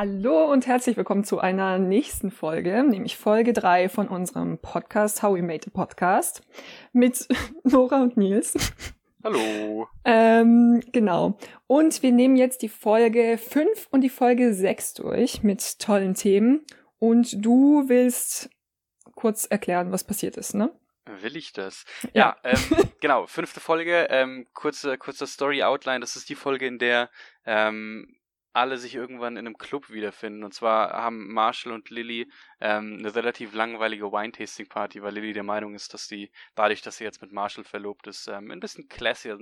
Hallo und herzlich willkommen zu einer nächsten Folge, nämlich Folge 3 von unserem Podcast How We Made a Podcast mit Nora und Nils. Hallo. Ähm, genau. Und wir nehmen jetzt die Folge 5 und die Folge 6 durch mit tollen Themen. Und du willst kurz erklären, was passiert ist, ne? Will ich das? Ja, ja ähm, genau, fünfte Folge, ähm, kurze, kurze Story-Outline. Das ist die Folge, in der ähm, alle sich irgendwann in einem Club wiederfinden. Und zwar haben Marshall und Lily ähm, eine relativ langweilige Wine-Tasting-Party, weil Lily der Meinung ist, dass sie, dadurch, dass sie jetzt mit Marshall verlobt ist, ähm, ein bisschen classier,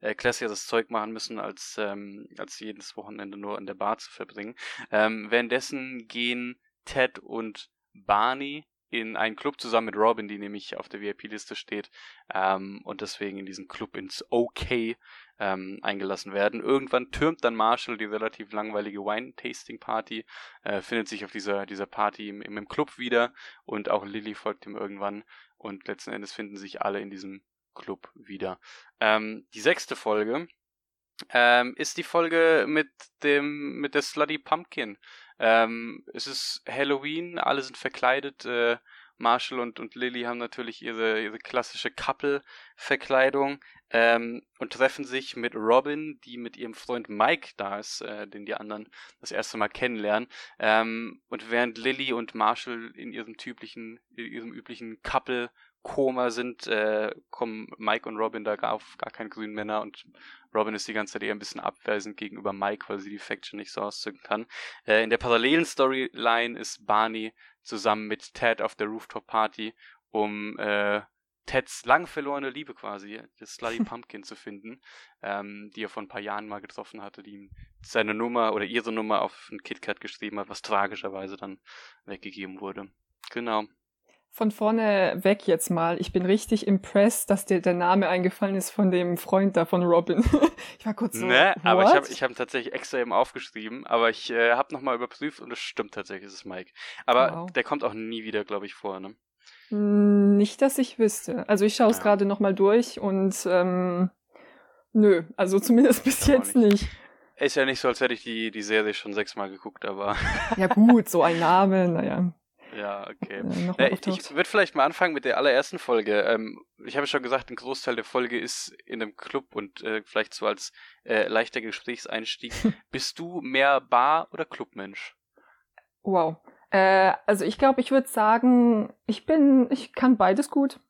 äh, classieres Zeug machen müssen, als, ähm, als jedes Wochenende nur in der Bar zu verbringen. Ähm, währenddessen gehen Ted und Barney in einen Club zusammen mit Robin, die nämlich auf der VIP-Liste steht ähm, und deswegen in diesen Club ins OK ähm, eingelassen werden. Irgendwann türmt dann Marshall die relativ langweilige Wine-Tasting-Party, äh, findet sich auf dieser, dieser Party im, im Club wieder und auch Lily folgt ihm irgendwann und letzten Endes finden sich alle in diesem Club wieder. Ähm, die sechste Folge ähm, ist die Folge mit dem mit der Slutty Pumpkin. Ähm, es ist Halloween, alle sind verkleidet. Äh, Marshall und, und Lily haben natürlich ihre, ihre klassische Couple-Verkleidung ähm, und treffen sich mit Robin, die mit ihrem Freund Mike da ist, äh, den die anderen das erste Mal kennenlernen. Ähm, und während Lily und Marshall in ihrem typischen, in ihrem üblichen Couple Koma sind, äh, kommen Mike und Robin da gar auf gar keine grünen Männer und Robin ist die ganze Zeit eher ein bisschen abweisend gegenüber Mike, weil sie die Faction nicht so auszücken kann. Äh, in der parallelen Storyline ist Barney zusammen mit Ted auf der Rooftop Party, um äh, Teds lang verlorene Liebe quasi, das Slutty Pumpkin zu finden, ähm, die er vor ein paar Jahren mal getroffen hatte, die ihm seine Nummer oder ihre Nummer auf ein KitKat geschrieben hat, was tragischerweise dann weggegeben wurde. Genau von vorne weg jetzt mal. Ich bin richtig impressed, dass dir der Name eingefallen ist von dem Freund da von Robin. ich war kurz so. Ne, aber ich habe ich hab tatsächlich extra eben aufgeschrieben, aber ich äh, habe nochmal überprüft und es stimmt tatsächlich, es ist Mike. Aber wow. der kommt auch nie wieder, glaube ich, vor, ne? Nicht, dass ich wüsste. Also ich schaue es ja. gerade nochmal durch und ähm, nö, also zumindest bis jetzt nicht. nicht. Ist ja nicht so, als hätte ich die, die Serie schon sechsmal geguckt, aber. ja gut, so ein Name, naja. Ja, okay. Äh, ich, ich würde vielleicht mal anfangen mit der allerersten Folge. Ähm, ich habe schon gesagt, ein Großteil der Folge ist in einem Club und äh, vielleicht so als äh, leichter Gesprächseinstieg. Bist du mehr Bar- oder Clubmensch? Wow. Äh, also ich glaube, ich würde sagen, ich bin, ich kann beides gut.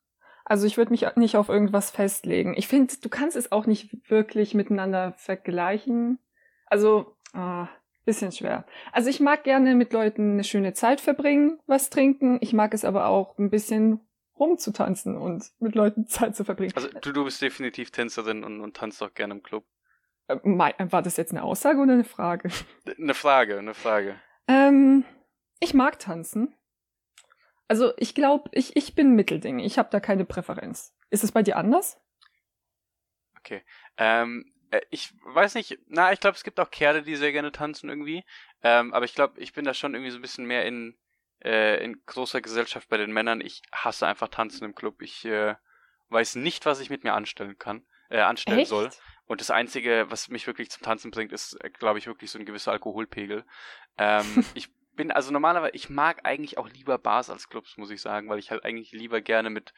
Also ich würde mich nicht auf irgendwas festlegen. Ich finde, du kannst es auch nicht wirklich miteinander vergleichen. Also, ah, bisschen schwer. Also ich mag gerne mit Leuten eine schöne Zeit verbringen, was trinken. Ich mag es aber auch ein bisschen rumzutanzen und mit Leuten Zeit zu verbringen. Also du, du bist definitiv Tänzerin und, und tanzt auch gerne im Club. Äh, war das jetzt eine Aussage oder eine Frage? Eine Frage, eine Frage. Ähm, ich mag tanzen. Also ich glaube, ich, ich bin Mittelding. Ich habe da keine Präferenz. Ist es bei dir anders? Okay. Ähm, äh, ich weiß nicht, na, ich glaube, es gibt auch Kerle, die sehr gerne tanzen irgendwie. Ähm, aber ich glaube, ich bin da schon irgendwie so ein bisschen mehr in, äh, in großer Gesellschaft bei den Männern. Ich hasse einfach Tanzen im Club. Ich äh, weiß nicht, was ich mit mir anstellen kann, äh, anstellen Echt? soll. Und das Einzige, was mich wirklich zum Tanzen bringt, ist, äh, glaube ich, wirklich so ein gewisser Alkoholpegel. Ähm, ich bin, also normalerweise, ich mag eigentlich auch lieber Bars als Clubs, muss ich sagen, weil ich halt eigentlich lieber gerne mit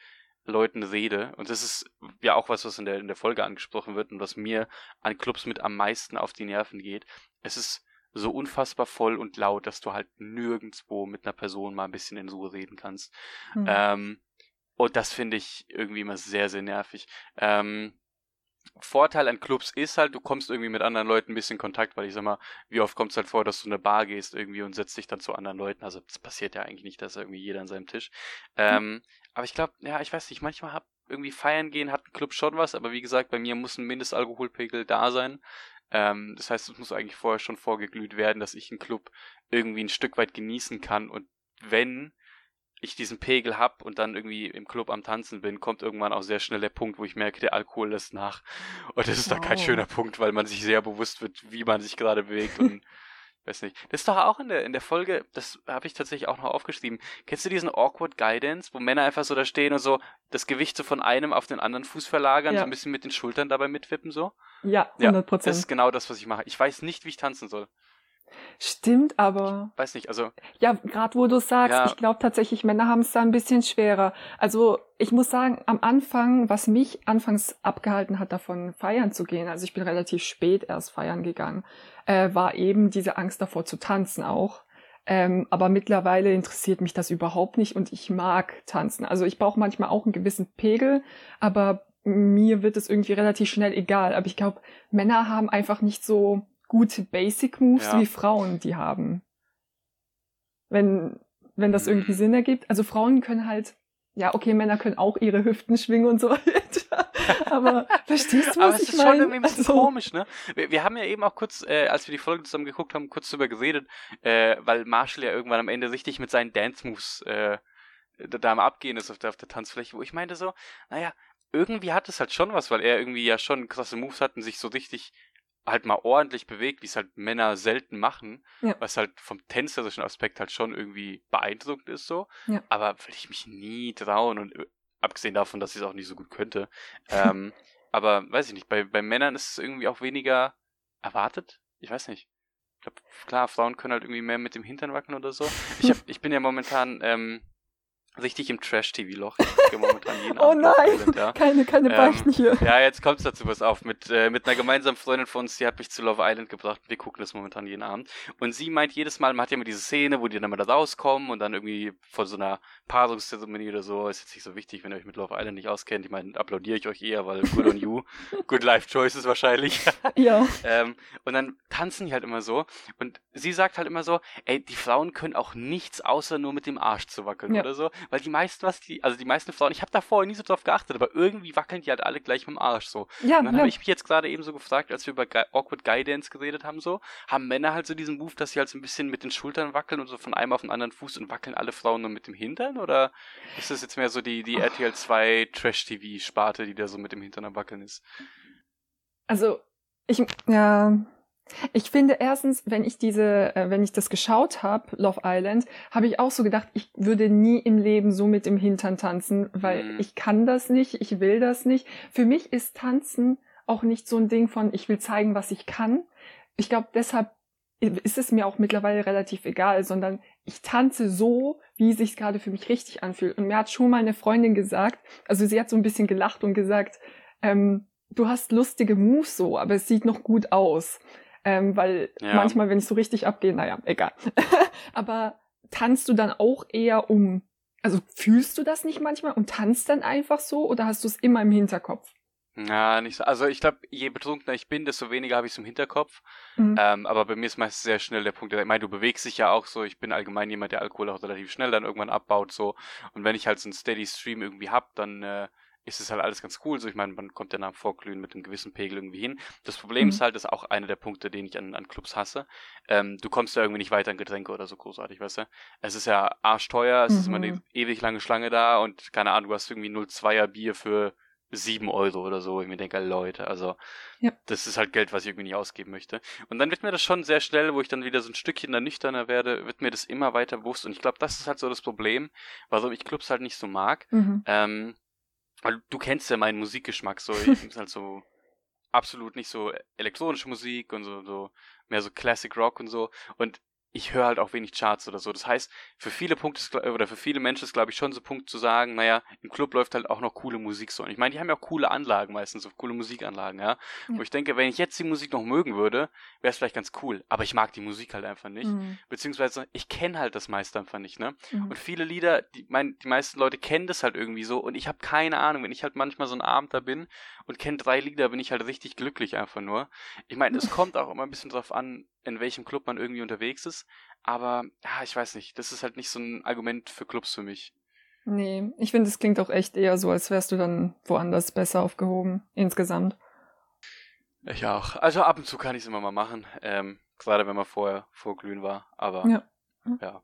Leuten rede. Und das ist ja auch was, was in der, in der Folge angesprochen wird und was mir an Clubs mit am meisten auf die Nerven geht. Es ist so unfassbar voll und laut, dass du halt nirgendwo mit einer Person mal ein bisschen in Ruhe reden kannst. Mhm. Ähm, und das finde ich irgendwie immer sehr, sehr nervig. Ähm, Vorteil an Clubs ist halt, du kommst irgendwie mit anderen Leuten ein bisschen in Kontakt, weil ich sag mal, wie oft kommt es halt vor, dass du in eine Bar gehst irgendwie und setzt dich dann zu anderen Leuten. Also das passiert ja eigentlich nicht, dass irgendwie jeder an seinem Tisch. Ähm, aber ich glaube, ja, ich weiß nicht, manchmal hab irgendwie feiern gehen, hat ein Club schon was, aber wie gesagt, bei mir muss ein Mindestalkoholpegel da sein. Ähm, das heißt, es muss eigentlich vorher schon vorgeglüht werden, dass ich einen Club irgendwie ein Stück weit genießen kann und wenn ich diesen Pegel hab und dann irgendwie im Club am Tanzen bin, kommt irgendwann auch sehr schnell der Punkt, wo ich merke, der Alkohol lässt nach. Und das ist wow. dann kein schöner Punkt, weil man sich sehr bewusst wird, wie man sich gerade bewegt und weiß nicht. Das ist doch auch in der, in der Folge, das habe ich tatsächlich auch noch aufgeschrieben. Kennst du diesen Awkward Guidance, wo Männer einfach so da stehen und so das Gewicht so von einem auf den anderen Fuß verlagern, ja. so ein bisschen mit den Schultern dabei mitwippen so? Ja, 100 Prozent. Ja, das ist genau das, was ich mache. Ich weiß nicht, wie ich tanzen soll. Stimmt, aber. Weiß nicht, also. Ja, gerade wo du sagst, ja. ich glaube tatsächlich, Männer haben es da ein bisschen schwerer. Also ich muss sagen, am Anfang, was mich anfangs abgehalten hat, davon feiern zu gehen, also ich bin relativ spät erst feiern gegangen, äh, war eben diese Angst davor zu tanzen auch. Ähm, aber mittlerweile interessiert mich das überhaupt nicht und ich mag tanzen. Also ich brauche manchmal auch einen gewissen Pegel, aber mir wird es irgendwie relativ schnell egal. Aber ich glaube, Männer haben einfach nicht so gute Basic Moves ja. wie Frauen die haben. Wenn, wenn das irgendwie mhm. Sinn ergibt. Also Frauen können halt, ja, okay, Männer können auch ihre Hüften schwingen und so weiter. Aber verstehst du, was Aber es ich ist mein? schon irgendwie ein bisschen also, komisch, ne? Wir, wir, haben ja eben auch kurz, äh, als wir die Folge zusammen geguckt haben, kurz drüber geredet, äh, weil Marshall ja irgendwann am Ende richtig mit seinen Dance-Moves äh, da am Abgehen ist auf der, auf der Tanzfläche, wo ich meinte so, naja, irgendwie hat es halt schon was, weil er irgendwie ja schon krasse Moves hat und sich so richtig halt mal ordentlich bewegt, wie es halt Männer selten machen, ja. was halt vom tänzerischen Aspekt halt schon irgendwie beeindruckend ist so. Ja. Aber würde ich mich nie trauen und äh, abgesehen davon, dass ich es auch nicht so gut könnte. ähm, aber weiß ich nicht, bei, bei Männern ist es irgendwie auch weniger erwartet. Ich weiß nicht. Ich glaube, klar, Frauen können halt irgendwie mehr mit dem Hintern wackeln oder so. Ich, hab, ich bin ja momentan ähm, richtig im Trash-TV-Loch. oh nein, Island, ja. keine, keine ähm, Beichten hier. Ja, jetzt kommt's dazu was auf. Mit, äh, mit einer gemeinsamen Freundin von uns, die hat mich zu Love Island gebracht. Wir gucken das momentan jeden Abend. Und sie meint jedes Mal, man hat ja immer diese Szene, wo die dann mal da rauskommen und dann irgendwie vor so einer Paarungszeremonie oder so. Ist jetzt nicht so wichtig, wenn ihr euch mit Love Island nicht auskennt. Ich meine, applaudiere ich euch eher, weil good on you. good life choices wahrscheinlich. ja. ähm, und dann tanzen die halt immer so. Und sie sagt halt immer so, ey, die Frauen können auch nichts außer nur mit dem Arsch zu wackeln ja. oder so. Weil die meisten, was die, also die meisten Frauen, ich habe da vorher nie so drauf geachtet, aber irgendwie wackeln die halt alle gleich mit dem Arsch so. Ja, und dann ja. habe ich mich jetzt gerade eben so gefragt, als wir über Awkward Guy Dance geredet haben, so, haben Männer halt so diesen Move, dass sie halt so ein bisschen mit den Schultern wackeln und so von einem auf den anderen Fuß und wackeln alle Frauen nur mit dem Hintern? Oder ist das jetzt mehr so die, die RTL 2 Trash-TV-Sparte, die da so mit dem Hintern am Wackeln ist? Also, ich, ja, ich finde erstens, wenn ich diese, äh, wenn ich das geschaut habe, Love Island, habe ich auch so gedacht, ich würde nie im Leben so mit dem Hintern tanzen, weil mhm. ich kann das nicht, ich will das nicht. Für mich ist Tanzen auch nicht so ein Ding von, ich will zeigen, was ich kann. Ich glaube, deshalb ist es mir auch mittlerweile relativ egal, sondern ich tanze so, wie es sich gerade für mich richtig anfühlt. Und mir hat schon mal eine Freundin gesagt, also sie hat so ein bisschen gelacht und gesagt, ähm, du hast lustige Moves so, aber es sieht noch gut aus. Ähm, weil ja. manchmal, wenn ich so richtig abgehe, naja, egal. Aber tanzt du dann auch eher um, also fühlst du das nicht manchmal und tanzt dann einfach so oder hast du es immer im Hinterkopf? Ja, nicht so. Also ich glaube, je betrunkener ich bin, desto weniger habe ich es im Hinterkopf. Mhm. Ähm, aber bei mir ist meistens sehr schnell der Punkt, ich meine, du bewegst dich ja auch so, ich bin allgemein jemand, der Alkohol auch relativ schnell dann irgendwann abbaut so. Und wenn ich halt so einen Steady Stream irgendwie hab, dann äh, ist es halt alles ganz cool. So, ich meine, man kommt ja nach dem Vorglühen mit einem gewissen Pegel irgendwie hin. Das Problem mhm. ist halt, das ist auch einer der Punkte, den ich an, an Clubs hasse. Ähm, du kommst ja irgendwie nicht weiter in Getränke oder so großartig, weißt du? Es ist ja arschteuer, es mhm. ist immer eine mhm. ewig lange Schlange da und keine Ahnung, du hast irgendwie 0,2er Bier für 7 Euro oder so. Ich mir denke, Leute, also ja. das ist halt Geld, was ich irgendwie nicht ausgeben möchte. Und dann wird mir das schon sehr schnell, wo ich dann wieder so ein Stückchen da nüchterner werde, wird mir das immer weiter bewusst. Und ich glaube, das ist halt so das Problem, warum ich Clubs halt nicht so mag. Mhm. Ähm, weil du kennst ja meinen Musikgeschmack so. Ich bin halt so absolut nicht so elektronische Musik und so, so mehr so Classic Rock und so. Und ich höre halt auch wenig Charts oder so. Das heißt, für viele Punkte oder für viele Menschen ist, glaube ich, schon so ein Punkt zu sagen, naja, im Club läuft halt auch noch coole Musik so. Und ich meine, die haben ja auch coole Anlagen meistens, so coole Musikanlagen, ja. ja. Wo ich denke, wenn ich jetzt die Musik noch mögen würde, wäre es vielleicht ganz cool. Aber ich mag die Musik halt einfach nicht. Mhm. Beziehungsweise, ich kenne halt das meiste einfach nicht, ne? Mhm. Und viele Lieder, die, mein, die meisten Leute kennen das halt irgendwie so und ich habe keine Ahnung, wenn ich halt manchmal so ein Abend da bin und kenne drei Lieder, bin ich halt richtig glücklich einfach nur. Ich meine, es kommt auch immer ein bisschen drauf an, in welchem Club man irgendwie unterwegs ist. Aber, ja, ich weiß nicht, das ist halt nicht so ein Argument für Clubs für mich. Nee, ich finde, es klingt auch echt eher so, als wärst du dann woanders besser aufgehoben, insgesamt. Ich auch. Also ab und zu kann ich es immer mal machen. Ähm, gerade wenn man vorher vorglühen war. Aber ja. ja.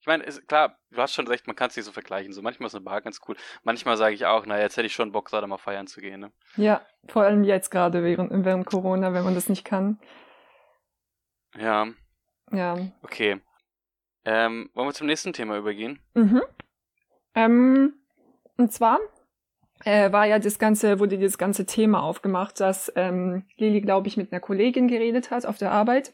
Ich meine, klar, du hast schon recht, man kann es nicht so vergleichen. So manchmal ist eine Bar ganz cool. Manchmal sage ich auch, naja, jetzt hätte ich schon Bock, gerade mal feiern zu gehen. Ne? Ja, vor allem jetzt gerade während, während Corona, wenn man das nicht kann. Ja. Ja. Okay. Ähm, wollen wir zum nächsten Thema übergehen? Mhm. Ähm, und zwar äh, war ja das ganze, wurde das ganze Thema aufgemacht, dass ähm, Lili, glaube ich, mit einer Kollegin geredet hat auf der Arbeit.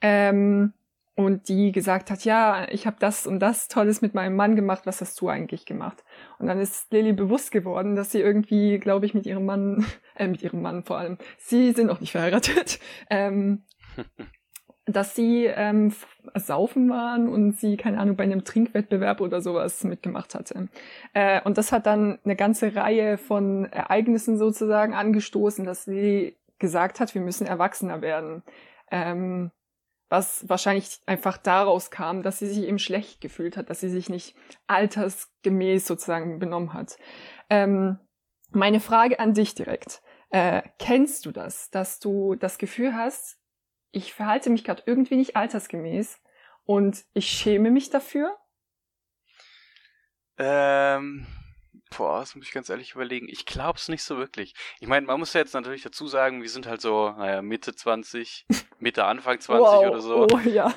Ähm, und die gesagt hat, ja, ich habe das und das Tolles mit meinem Mann gemacht, was hast du eigentlich gemacht? Und dann ist Lilly bewusst geworden, dass sie irgendwie, glaube ich, mit ihrem Mann, äh, mit ihrem Mann vor allem, sie sind auch nicht verheiratet, ähm, dass sie ähm, saufen waren und sie, keine Ahnung, bei einem Trinkwettbewerb oder sowas mitgemacht hatte. Äh, und das hat dann eine ganze Reihe von Ereignissen sozusagen angestoßen, dass sie gesagt hat, wir müssen erwachsener werden. Ähm, was wahrscheinlich einfach daraus kam, dass sie sich eben schlecht gefühlt hat, dass sie sich nicht altersgemäß sozusagen benommen hat. Ähm, meine Frage an dich direkt. Äh, kennst du das, dass du das Gefühl hast, ich verhalte mich gerade irgendwie nicht altersgemäß und ich schäme mich dafür? Ähm, boah, das muss ich ganz ehrlich überlegen. Ich glaub's nicht so wirklich. Ich meine, man muss ja jetzt natürlich dazu sagen, wir sind halt so, naja, Mitte 20, Mitte, Anfang 20 wow. oder so. Oh, ja.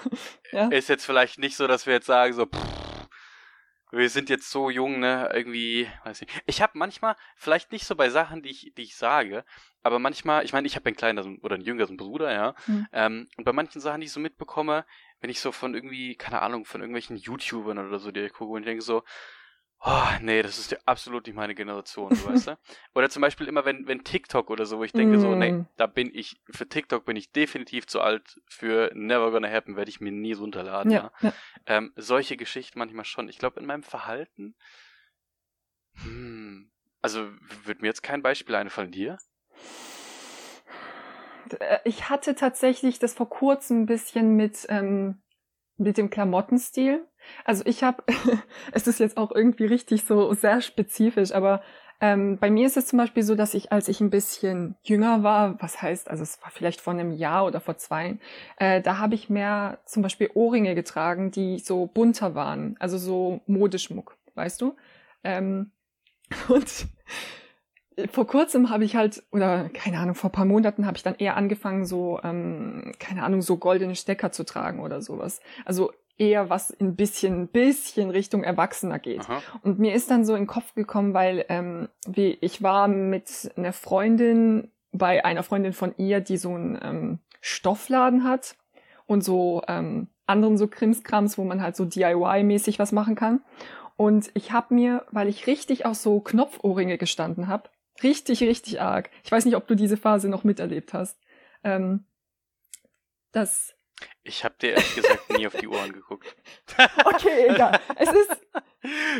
ja. Ist jetzt vielleicht nicht so, dass wir jetzt sagen, so, pff, wir sind jetzt so jung, ne, irgendwie, weiß nicht. Ich habe manchmal, vielleicht nicht so bei Sachen, die ich, die ich sage, aber manchmal, ich meine, ich habe einen kleineren oder einen jüngeren Bruder, ja. Mhm. Ähm, und bei manchen Sachen, die ich so mitbekomme, wenn ich so von irgendwie, keine Ahnung, von irgendwelchen YouTubern oder so, die ich gucke und ich denke so, oh, nee, das ist ja absolut nicht meine Generation, weißt du? Oder zum Beispiel immer, wenn, wenn TikTok oder so, wo ich denke mm. so, nee, mm. da bin ich, für TikTok bin ich definitiv zu alt, für Never Gonna Happen werde ich mir nie runterladen, ja. ja. ja. Ähm, solche Geschichten manchmal schon. Ich glaube, in meinem Verhalten, hm, also wird mir jetzt kein Beispiel einfallen, dir? Äh, ich hatte tatsächlich das vor kurzem ein bisschen mit, ähm, mit dem Klamottenstil. Also ich habe, es ist jetzt auch irgendwie richtig so sehr spezifisch, aber ähm, bei mir ist es zum Beispiel so, dass ich, als ich ein bisschen jünger war, was heißt, also es war vielleicht vor einem Jahr oder vor zwei, äh, da habe ich mehr zum Beispiel Ohrringe getragen, die so bunter waren, also so Modeschmuck, weißt du? Ähm, und vor kurzem habe ich halt, oder keine Ahnung, vor paar Monaten habe ich dann eher angefangen, so, ähm, keine Ahnung, so goldene Stecker zu tragen oder sowas. Also eher was ein bisschen, bisschen Richtung Erwachsener geht. Aha. Und mir ist dann so in den Kopf gekommen, weil ähm, wie ich war mit einer Freundin bei einer Freundin von ihr, die so einen ähm, Stoffladen hat und so ähm, anderen so Krimskrams, wo man halt so DIY-mäßig was machen kann. Und ich habe mir, weil ich richtig auf so Knopfohrringe gestanden habe, Richtig, richtig arg. Ich weiß nicht, ob du diese Phase noch miterlebt hast. Ähm, das. Ich habe dir ehrlich gesagt nie auf die Ohren geguckt. okay, egal. Es ist.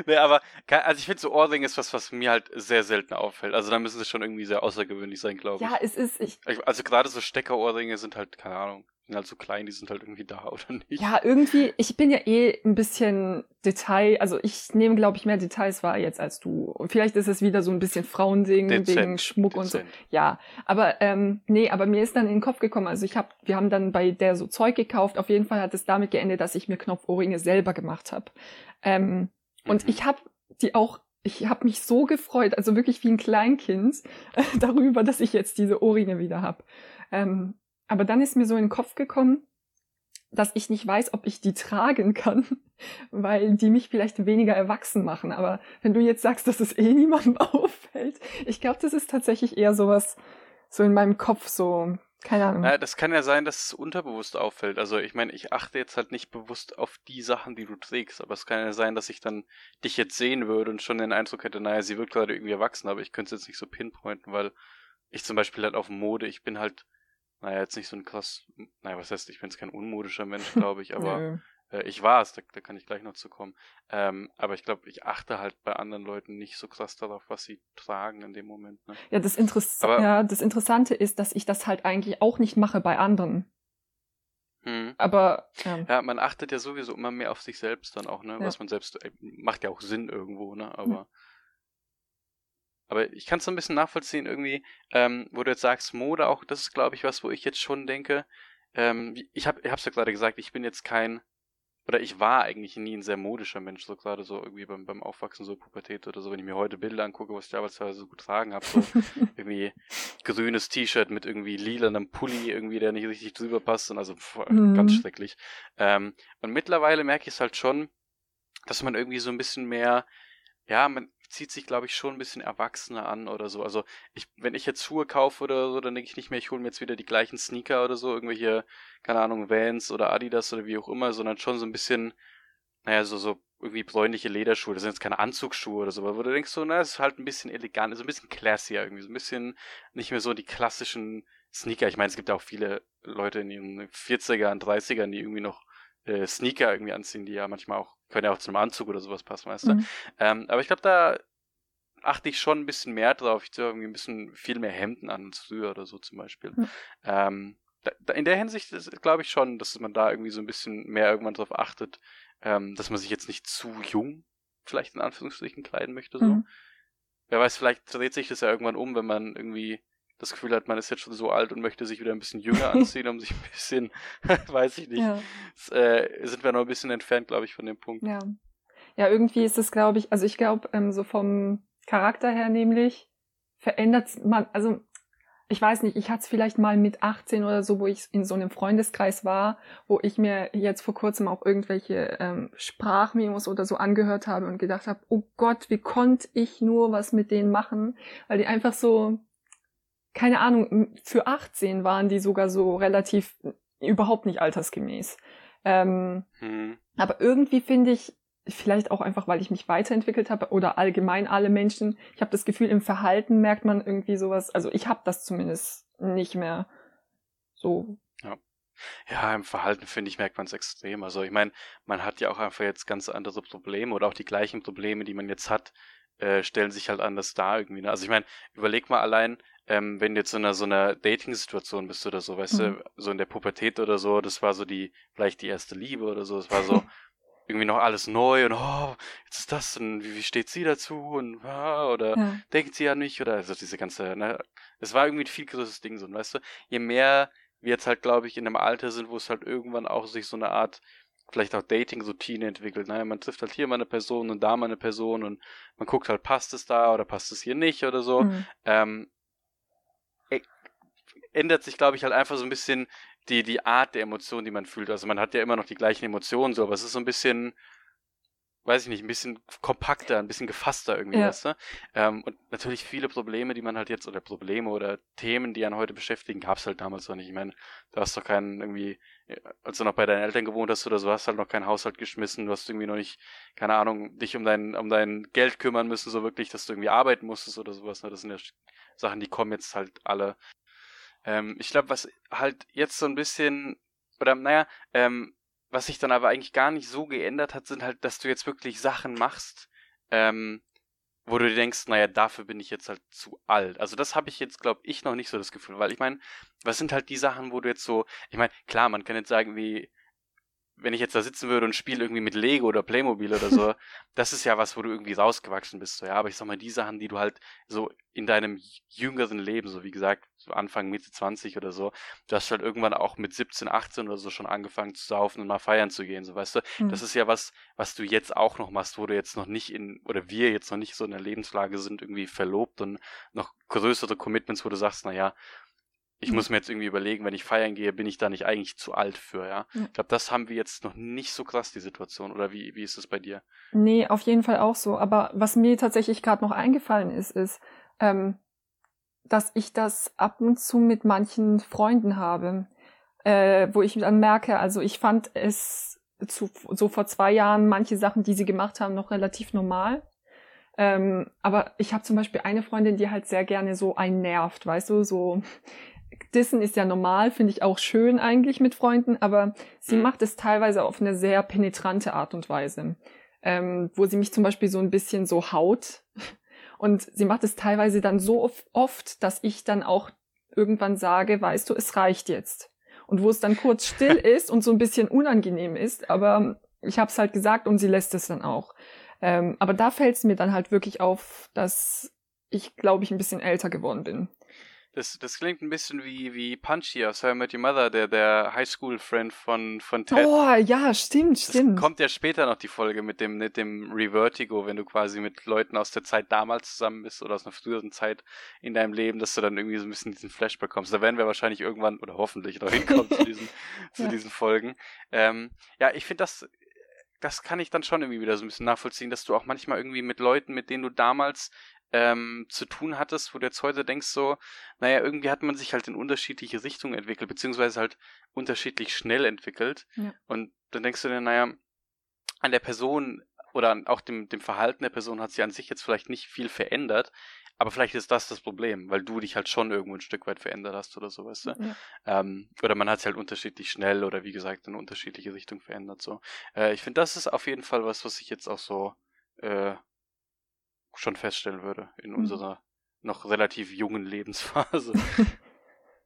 Nee, aber also ich finde so Ohrring ist was, was mir halt sehr selten auffällt. Also da müssen sie schon irgendwie sehr außergewöhnlich sein, glaube ich. Ja, es ist. Ich, also gerade so Steckerohrringe sind halt, keine Ahnung sind halt so klein, die sind halt irgendwie da, oder nicht? Ja, irgendwie, ich bin ja eh ein bisschen Detail, also ich nehme, glaube ich, mehr Details wahr jetzt als du. Und vielleicht ist es wieder so ein bisschen Frauending Dezent, wegen Schmuck Dezent. und so. Ja, aber ähm, nee, aber mir ist dann in den Kopf gekommen, also ich habe, wir haben dann bei der so Zeug gekauft. Auf jeden Fall hat es damit geendet, dass ich mir Knopfohrringe selber gemacht habe. Ähm, mhm. Und ich habe die auch ich habe mich so gefreut, also wirklich wie ein Kleinkind, äh, darüber, dass ich jetzt diese Ohrringe wieder habe. Ähm, aber dann ist mir so in den Kopf gekommen, dass ich nicht weiß, ob ich die tragen kann, weil die mich vielleicht weniger erwachsen machen. Aber wenn du jetzt sagst, dass es eh niemandem auffällt, ich glaube, das ist tatsächlich eher sowas, so in meinem Kopf so, keine Ahnung. Ja, das kann ja sein, dass es unterbewusst auffällt. Also ich meine, ich achte jetzt halt nicht bewusst auf die Sachen, die du trägst, aber es kann ja sein, dass ich dann dich jetzt sehen würde und schon den Eindruck hätte, naja, sie wirkt gerade irgendwie erwachsen, aber ich könnte es jetzt nicht so pinpointen, weil ich zum Beispiel halt auf Mode, ich bin halt naja, jetzt nicht so ein krass, naja, was heißt, ich bin jetzt kein unmodischer Mensch, glaube ich, aber äh, ich war es, da, da, kann ich gleich noch zu kommen. Ähm, aber ich glaube, ich achte halt bei anderen Leuten nicht so krass darauf, was sie tragen in dem Moment. Ne? Ja, das Interess aber, ja, das Interessante ist, dass ich das halt eigentlich auch nicht mache bei anderen. Hm. Aber ja. ja. man achtet ja sowieso immer mehr auf sich selbst dann auch, ne? Ja. Was man selbst äh, macht ja auch Sinn irgendwo, ne? Aber hm. Aber ich kann es so ein bisschen nachvollziehen, irgendwie, ähm, wo du jetzt sagst, Mode auch, das ist, glaube ich, was, wo ich jetzt schon denke. Ähm, ich habe es ja gerade gesagt, ich bin jetzt kein, oder ich war eigentlich nie ein sehr modischer Mensch, so gerade so irgendwie beim, beim Aufwachsen, so Pubertät oder so, wenn ich mir heute Bilder angucke, was ich damals so gut tragen habe, so irgendwie grünes T-Shirt mit irgendwie lilanem Pulli, irgendwie, der nicht richtig drüber passt, und also pff, mhm. ganz schrecklich. Ähm, und mittlerweile merke ich es halt schon, dass man irgendwie so ein bisschen mehr, ja, man, zieht sich, glaube ich, schon ein bisschen erwachsener an oder so. Also, ich, wenn ich jetzt Schuhe kaufe oder so, dann denke ich nicht mehr, ich hole mir jetzt wieder die gleichen Sneaker oder so, irgendwelche, keine Ahnung, Vans oder Adidas oder wie auch immer, sondern schon so ein bisschen, naja, so, so irgendwie bräunliche Lederschuhe. Das sind jetzt keine Anzugsschuhe oder so, aber wo du denkst so, na, es ist halt ein bisschen elegant, so ein bisschen classier irgendwie, so ein bisschen nicht mehr so die klassischen Sneaker. Ich meine, es gibt auch viele Leute in ihren 40ern, 30ern, die irgendwie noch äh, Sneaker irgendwie anziehen, die ja manchmal auch, können ja auch zu einem Anzug oder sowas passen, weißt du. Mhm. Ähm, aber ich glaube, da achte ich schon ein bisschen mehr drauf. Ich ziehe irgendwie ein bisschen viel mehr Hemden an als früher oder so zum Beispiel. Mhm. Ähm, da, in der Hinsicht glaube ich schon, dass man da irgendwie so ein bisschen mehr irgendwann drauf achtet, ähm, dass man sich jetzt nicht zu jung vielleicht in Anführungsstrichen kleiden möchte. So. Mhm. Wer weiß, vielleicht dreht sich das ja irgendwann um, wenn man irgendwie das Gefühl hat, man ist jetzt schon so alt und möchte sich wieder ein bisschen jünger anziehen, um sich ein bisschen, weiß ich nicht, ja. das, äh, sind wir noch ein bisschen entfernt, glaube ich, von dem Punkt. Ja, ja irgendwie ist es, glaube ich, also ich glaube, ähm, so vom Charakter her nämlich verändert man, also ich weiß nicht, ich hatte es vielleicht mal mit 18 oder so, wo ich in so einem Freundeskreis war, wo ich mir jetzt vor kurzem auch irgendwelche ähm, Sprachmemos oder so angehört habe und gedacht habe, oh Gott, wie konnte ich nur was mit denen machen, weil die einfach so keine Ahnung, für 18 waren die sogar so relativ überhaupt nicht altersgemäß. Ähm, hm. Aber irgendwie finde ich, vielleicht auch einfach, weil ich mich weiterentwickelt habe oder allgemein alle Menschen, ich habe das Gefühl, im Verhalten merkt man irgendwie sowas, also ich habe das zumindest nicht mehr so. Ja. Ja, im Verhalten finde ich, merkt man es extrem. Also ich meine, man hat ja auch einfach jetzt ganz andere Probleme oder auch die gleichen Probleme, die man jetzt hat, äh, stellen sich halt anders dar irgendwie. Ne? Also ich meine, überleg mal allein, ähm, wenn du jetzt in einer, so einer Dating-Situation bist oder so, weißt mhm. du, so in der Pubertät oder so, das war so die, vielleicht die erste Liebe oder so, es war so irgendwie noch alles neu und oh, jetzt ist das und wie, wie steht sie dazu und ah, oder ja. denkt sie ja nicht oder also diese ganze, ne, es war irgendwie ein viel größeres Ding so, und weißt du, je mehr wir jetzt halt, glaube ich, in einem Alter sind, wo es halt irgendwann auch sich so eine Art vielleicht auch Dating-Routine entwickelt. Ne? Man trifft halt hier mal eine Person und da mal eine Person und man guckt halt, passt es da oder passt es hier nicht oder so. Mhm. Ähm, ändert sich, glaube ich, halt einfach so ein bisschen die, die Art der Emotionen, die man fühlt. Also man hat ja immer noch die gleichen Emotionen, so, aber es ist so ein bisschen, weiß ich nicht, ein bisschen kompakter, ein bisschen gefasster irgendwie, ja. weißt du? Ähm, und natürlich viele Probleme, die man halt jetzt, oder Probleme oder Themen, die einen heute beschäftigen, gab es halt damals noch nicht. Ich meine, du hast doch keinen irgendwie, äh, als du noch bei deinen Eltern gewohnt hast oder so, hast halt noch keinen Haushalt geschmissen, du hast irgendwie noch nicht, keine Ahnung, dich um dein, um dein Geld kümmern müssen, so wirklich, dass du irgendwie arbeiten musstest oder sowas. Ne? Das sind ja Sachen, die kommen jetzt halt alle ähm, ich glaube, was halt jetzt so ein bisschen, oder naja, ähm, was sich dann aber eigentlich gar nicht so geändert hat, sind halt, dass du jetzt wirklich Sachen machst, ähm, wo du dir denkst, naja, dafür bin ich jetzt halt zu alt. Also das habe ich jetzt, glaube ich, noch nicht so das Gefühl, weil ich meine, was sind halt die Sachen, wo du jetzt so, ich meine, klar, man kann jetzt sagen, wie, wenn ich jetzt da sitzen würde und spiele irgendwie mit Lego oder Playmobil oder so, das ist ja was, wo du irgendwie rausgewachsen bist, so, ja, aber ich sag mal, die Sachen, die du halt so in deinem jüngeren Leben, so wie gesagt, so Anfang, Mitte 20 oder so, du hast halt irgendwann auch mit 17, 18 oder so schon angefangen zu saufen und mal feiern zu gehen, so, weißt du, mhm. das ist ja was, was du jetzt auch noch machst, wo du jetzt noch nicht in, oder wir jetzt noch nicht so in der Lebenslage sind, irgendwie verlobt und noch größere Commitments, wo du sagst, naja, ich muss mir jetzt irgendwie überlegen, wenn ich feiern gehe, bin ich da nicht eigentlich zu alt für, ja? Ich glaube, das haben wir jetzt noch nicht so krass, die Situation. Oder wie, wie ist es bei dir? Nee, auf jeden Fall auch so. Aber was mir tatsächlich gerade noch eingefallen ist, ist, ähm, dass ich das ab und zu mit manchen Freunden habe, äh, wo ich dann merke, also ich fand es zu, so vor zwei Jahren manche Sachen, die sie gemacht haben, noch relativ normal. Ähm, aber ich habe zum Beispiel eine Freundin, die halt sehr gerne so einen nervt, weißt du, so Dissen ist ja normal, finde ich auch schön eigentlich mit Freunden, aber sie mhm. macht es teilweise auf eine sehr penetrante Art und Weise, ähm, wo sie mich zum Beispiel so ein bisschen so haut. Und sie macht es teilweise dann so oft, dass ich dann auch irgendwann sage, weißt du, es reicht jetzt. Und wo es dann kurz still ist und so ein bisschen unangenehm ist, aber ich habe es halt gesagt und sie lässt es dann auch. Ähm, aber da fällt es mir dann halt wirklich auf, dass ich, glaube ich, ein bisschen älter geworden bin. Das, das klingt ein bisschen wie, wie Punchy aus How I Met Your Mother, der, der Highschool-Friend von, von Ted. Oh, ja, stimmt, das stimmt. kommt ja später noch die Folge mit dem, mit dem Revertigo, wenn du quasi mit Leuten aus der Zeit damals zusammen bist oder aus einer früheren Zeit in deinem Leben, dass du dann irgendwie so ein bisschen diesen Flash bekommst. Da werden wir wahrscheinlich irgendwann oder hoffentlich noch hinkommen zu diesen, zu ja. diesen Folgen. Ähm, ja, ich finde das das kann ich dann schon irgendwie wieder so ein bisschen nachvollziehen, dass du auch manchmal irgendwie mit Leuten, mit denen du damals ähm, zu tun hattest, wo du jetzt heute denkst so, naja, irgendwie hat man sich halt in unterschiedliche Richtungen entwickelt, beziehungsweise halt unterschiedlich schnell entwickelt. Ja. Und dann denkst du dir, naja, an der Person oder auch dem, dem Verhalten der Person hat sich an sich jetzt vielleicht nicht viel verändert, aber vielleicht ist das das Problem, weil du dich halt schon irgendwo ein Stück weit verändert hast oder so, weißt du? Ja. Ähm, oder man hat es halt unterschiedlich schnell oder wie gesagt in unterschiedliche Richtungen verändert. So. Äh, ich finde, das ist auf jeden Fall was, was ich jetzt auch so äh, schon feststellen würde in mhm. unserer noch relativ jungen Lebensphase.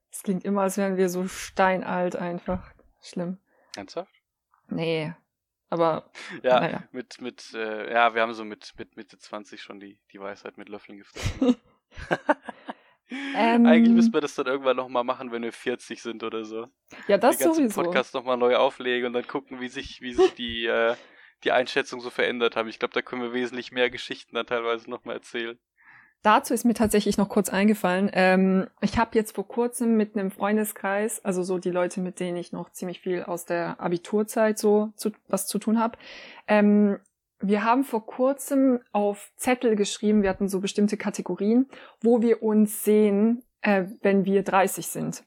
Es klingt immer, als wären wir so steinalt einfach. Schlimm. Ernsthaft? Nee, aber ja, naja. mit, mit, äh, ja, wir haben so mit, mit Mitte 20 schon die, die Weisheit mit Löffeln gefressen. ähm, Eigentlich müssten wir das dann irgendwann nochmal machen, wenn wir 40 sind oder so. Ja, das Den sowieso. Podcast nochmal neu auflegen und dann gucken, wie sich, wie sich die, äh, die Einschätzung so verändert haben. Ich glaube, da können wir wesentlich mehr Geschichten dann teilweise nochmal erzählen. Dazu ist mir tatsächlich noch kurz eingefallen. Ähm, ich habe jetzt vor kurzem mit einem Freundeskreis, also so die Leute, mit denen ich noch ziemlich viel aus der Abiturzeit so zu, was zu tun habe, ähm, wir haben vor kurzem auf Zettel geschrieben, wir hatten so bestimmte Kategorien, wo wir uns sehen, äh, wenn wir 30 sind.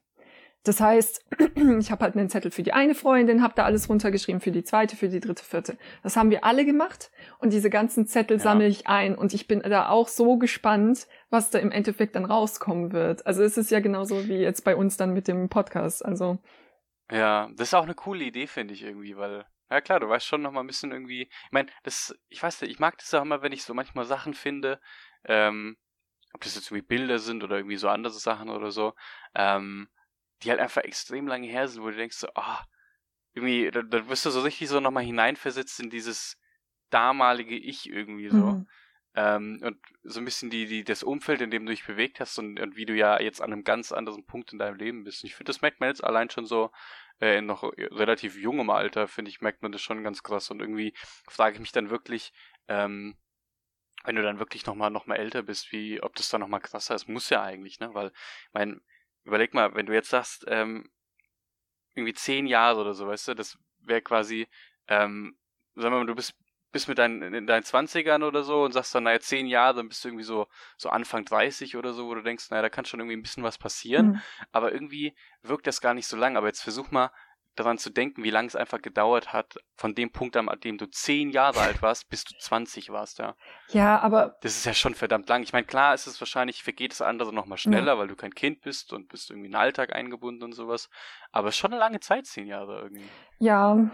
Das heißt, ich habe halt einen Zettel für die eine Freundin, habe da alles runtergeschrieben, für die zweite, für die dritte, vierte. Das haben wir alle gemacht und diese ganzen Zettel ja. sammle ich ein und ich bin da auch so gespannt, was da im Endeffekt dann rauskommen wird. Also es ist ja genauso wie jetzt bei uns dann mit dem Podcast. Also ja, das ist auch eine coole Idee, finde ich irgendwie, weil ja klar, du weißt schon noch mal ein bisschen irgendwie. Ich meine, das, ich weiß nicht, ich mag das auch immer, wenn ich so manchmal Sachen finde, ähm, ob das jetzt irgendwie Bilder sind oder irgendwie so andere Sachen oder so. Ähm, die halt einfach extrem lange her sind, wo du denkst so, ah, oh, irgendwie, da, da wirst du so richtig so nochmal hineinversetzt in dieses damalige Ich irgendwie so. Mhm. Ähm, und so ein bisschen die, die, das Umfeld, in dem du dich bewegt hast und, und wie du ja jetzt an einem ganz anderen Punkt in deinem Leben bist. Und ich finde, das merkt man jetzt allein schon so äh, in noch relativ jungem Alter, finde ich, merkt man das schon ganz krass. Und irgendwie frage ich mich dann wirklich, ähm, wenn du dann wirklich nochmal noch mal älter bist, wie, ob das dann nochmal krasser ist, muss ja eigentlich, ne? Weil, ich meine, überleg mal, wenn du jetzt sagst, ähm, irgendwie zehn Jahre oder so, weißt du, das wäre quasi, ähm, sagen wir mal, du bist, bist mit deinen, in deinen Zwanzigern oder so und sagst dann, naja, zehn Jahre, dann bist du irgendwie so, so Anfang 30 oder so, wo du denkst, naja, da kann schon irgendwie ein bisschen was passieren, mhm. aber irgendwie wirkt das gar nicht so lang, aber jetzt versuch mal, daran zu denken, wie lange es einfach gedauert hat, von dem Punkt an, dem du zehn Jahre alt warst, bis du 20 warst, ja. Ja, aber. Das ist ja schon verdammt lang. Ich meine, klar ist es wahrscheinlich, vergeht das andere nochmal schneller, ja. weil du kein Kind bist und bist irgendwie in den Alltag eingebunden und sowas. Aber es ist schon eine lange Zeit, zehn Jahre irgendwie. Ja.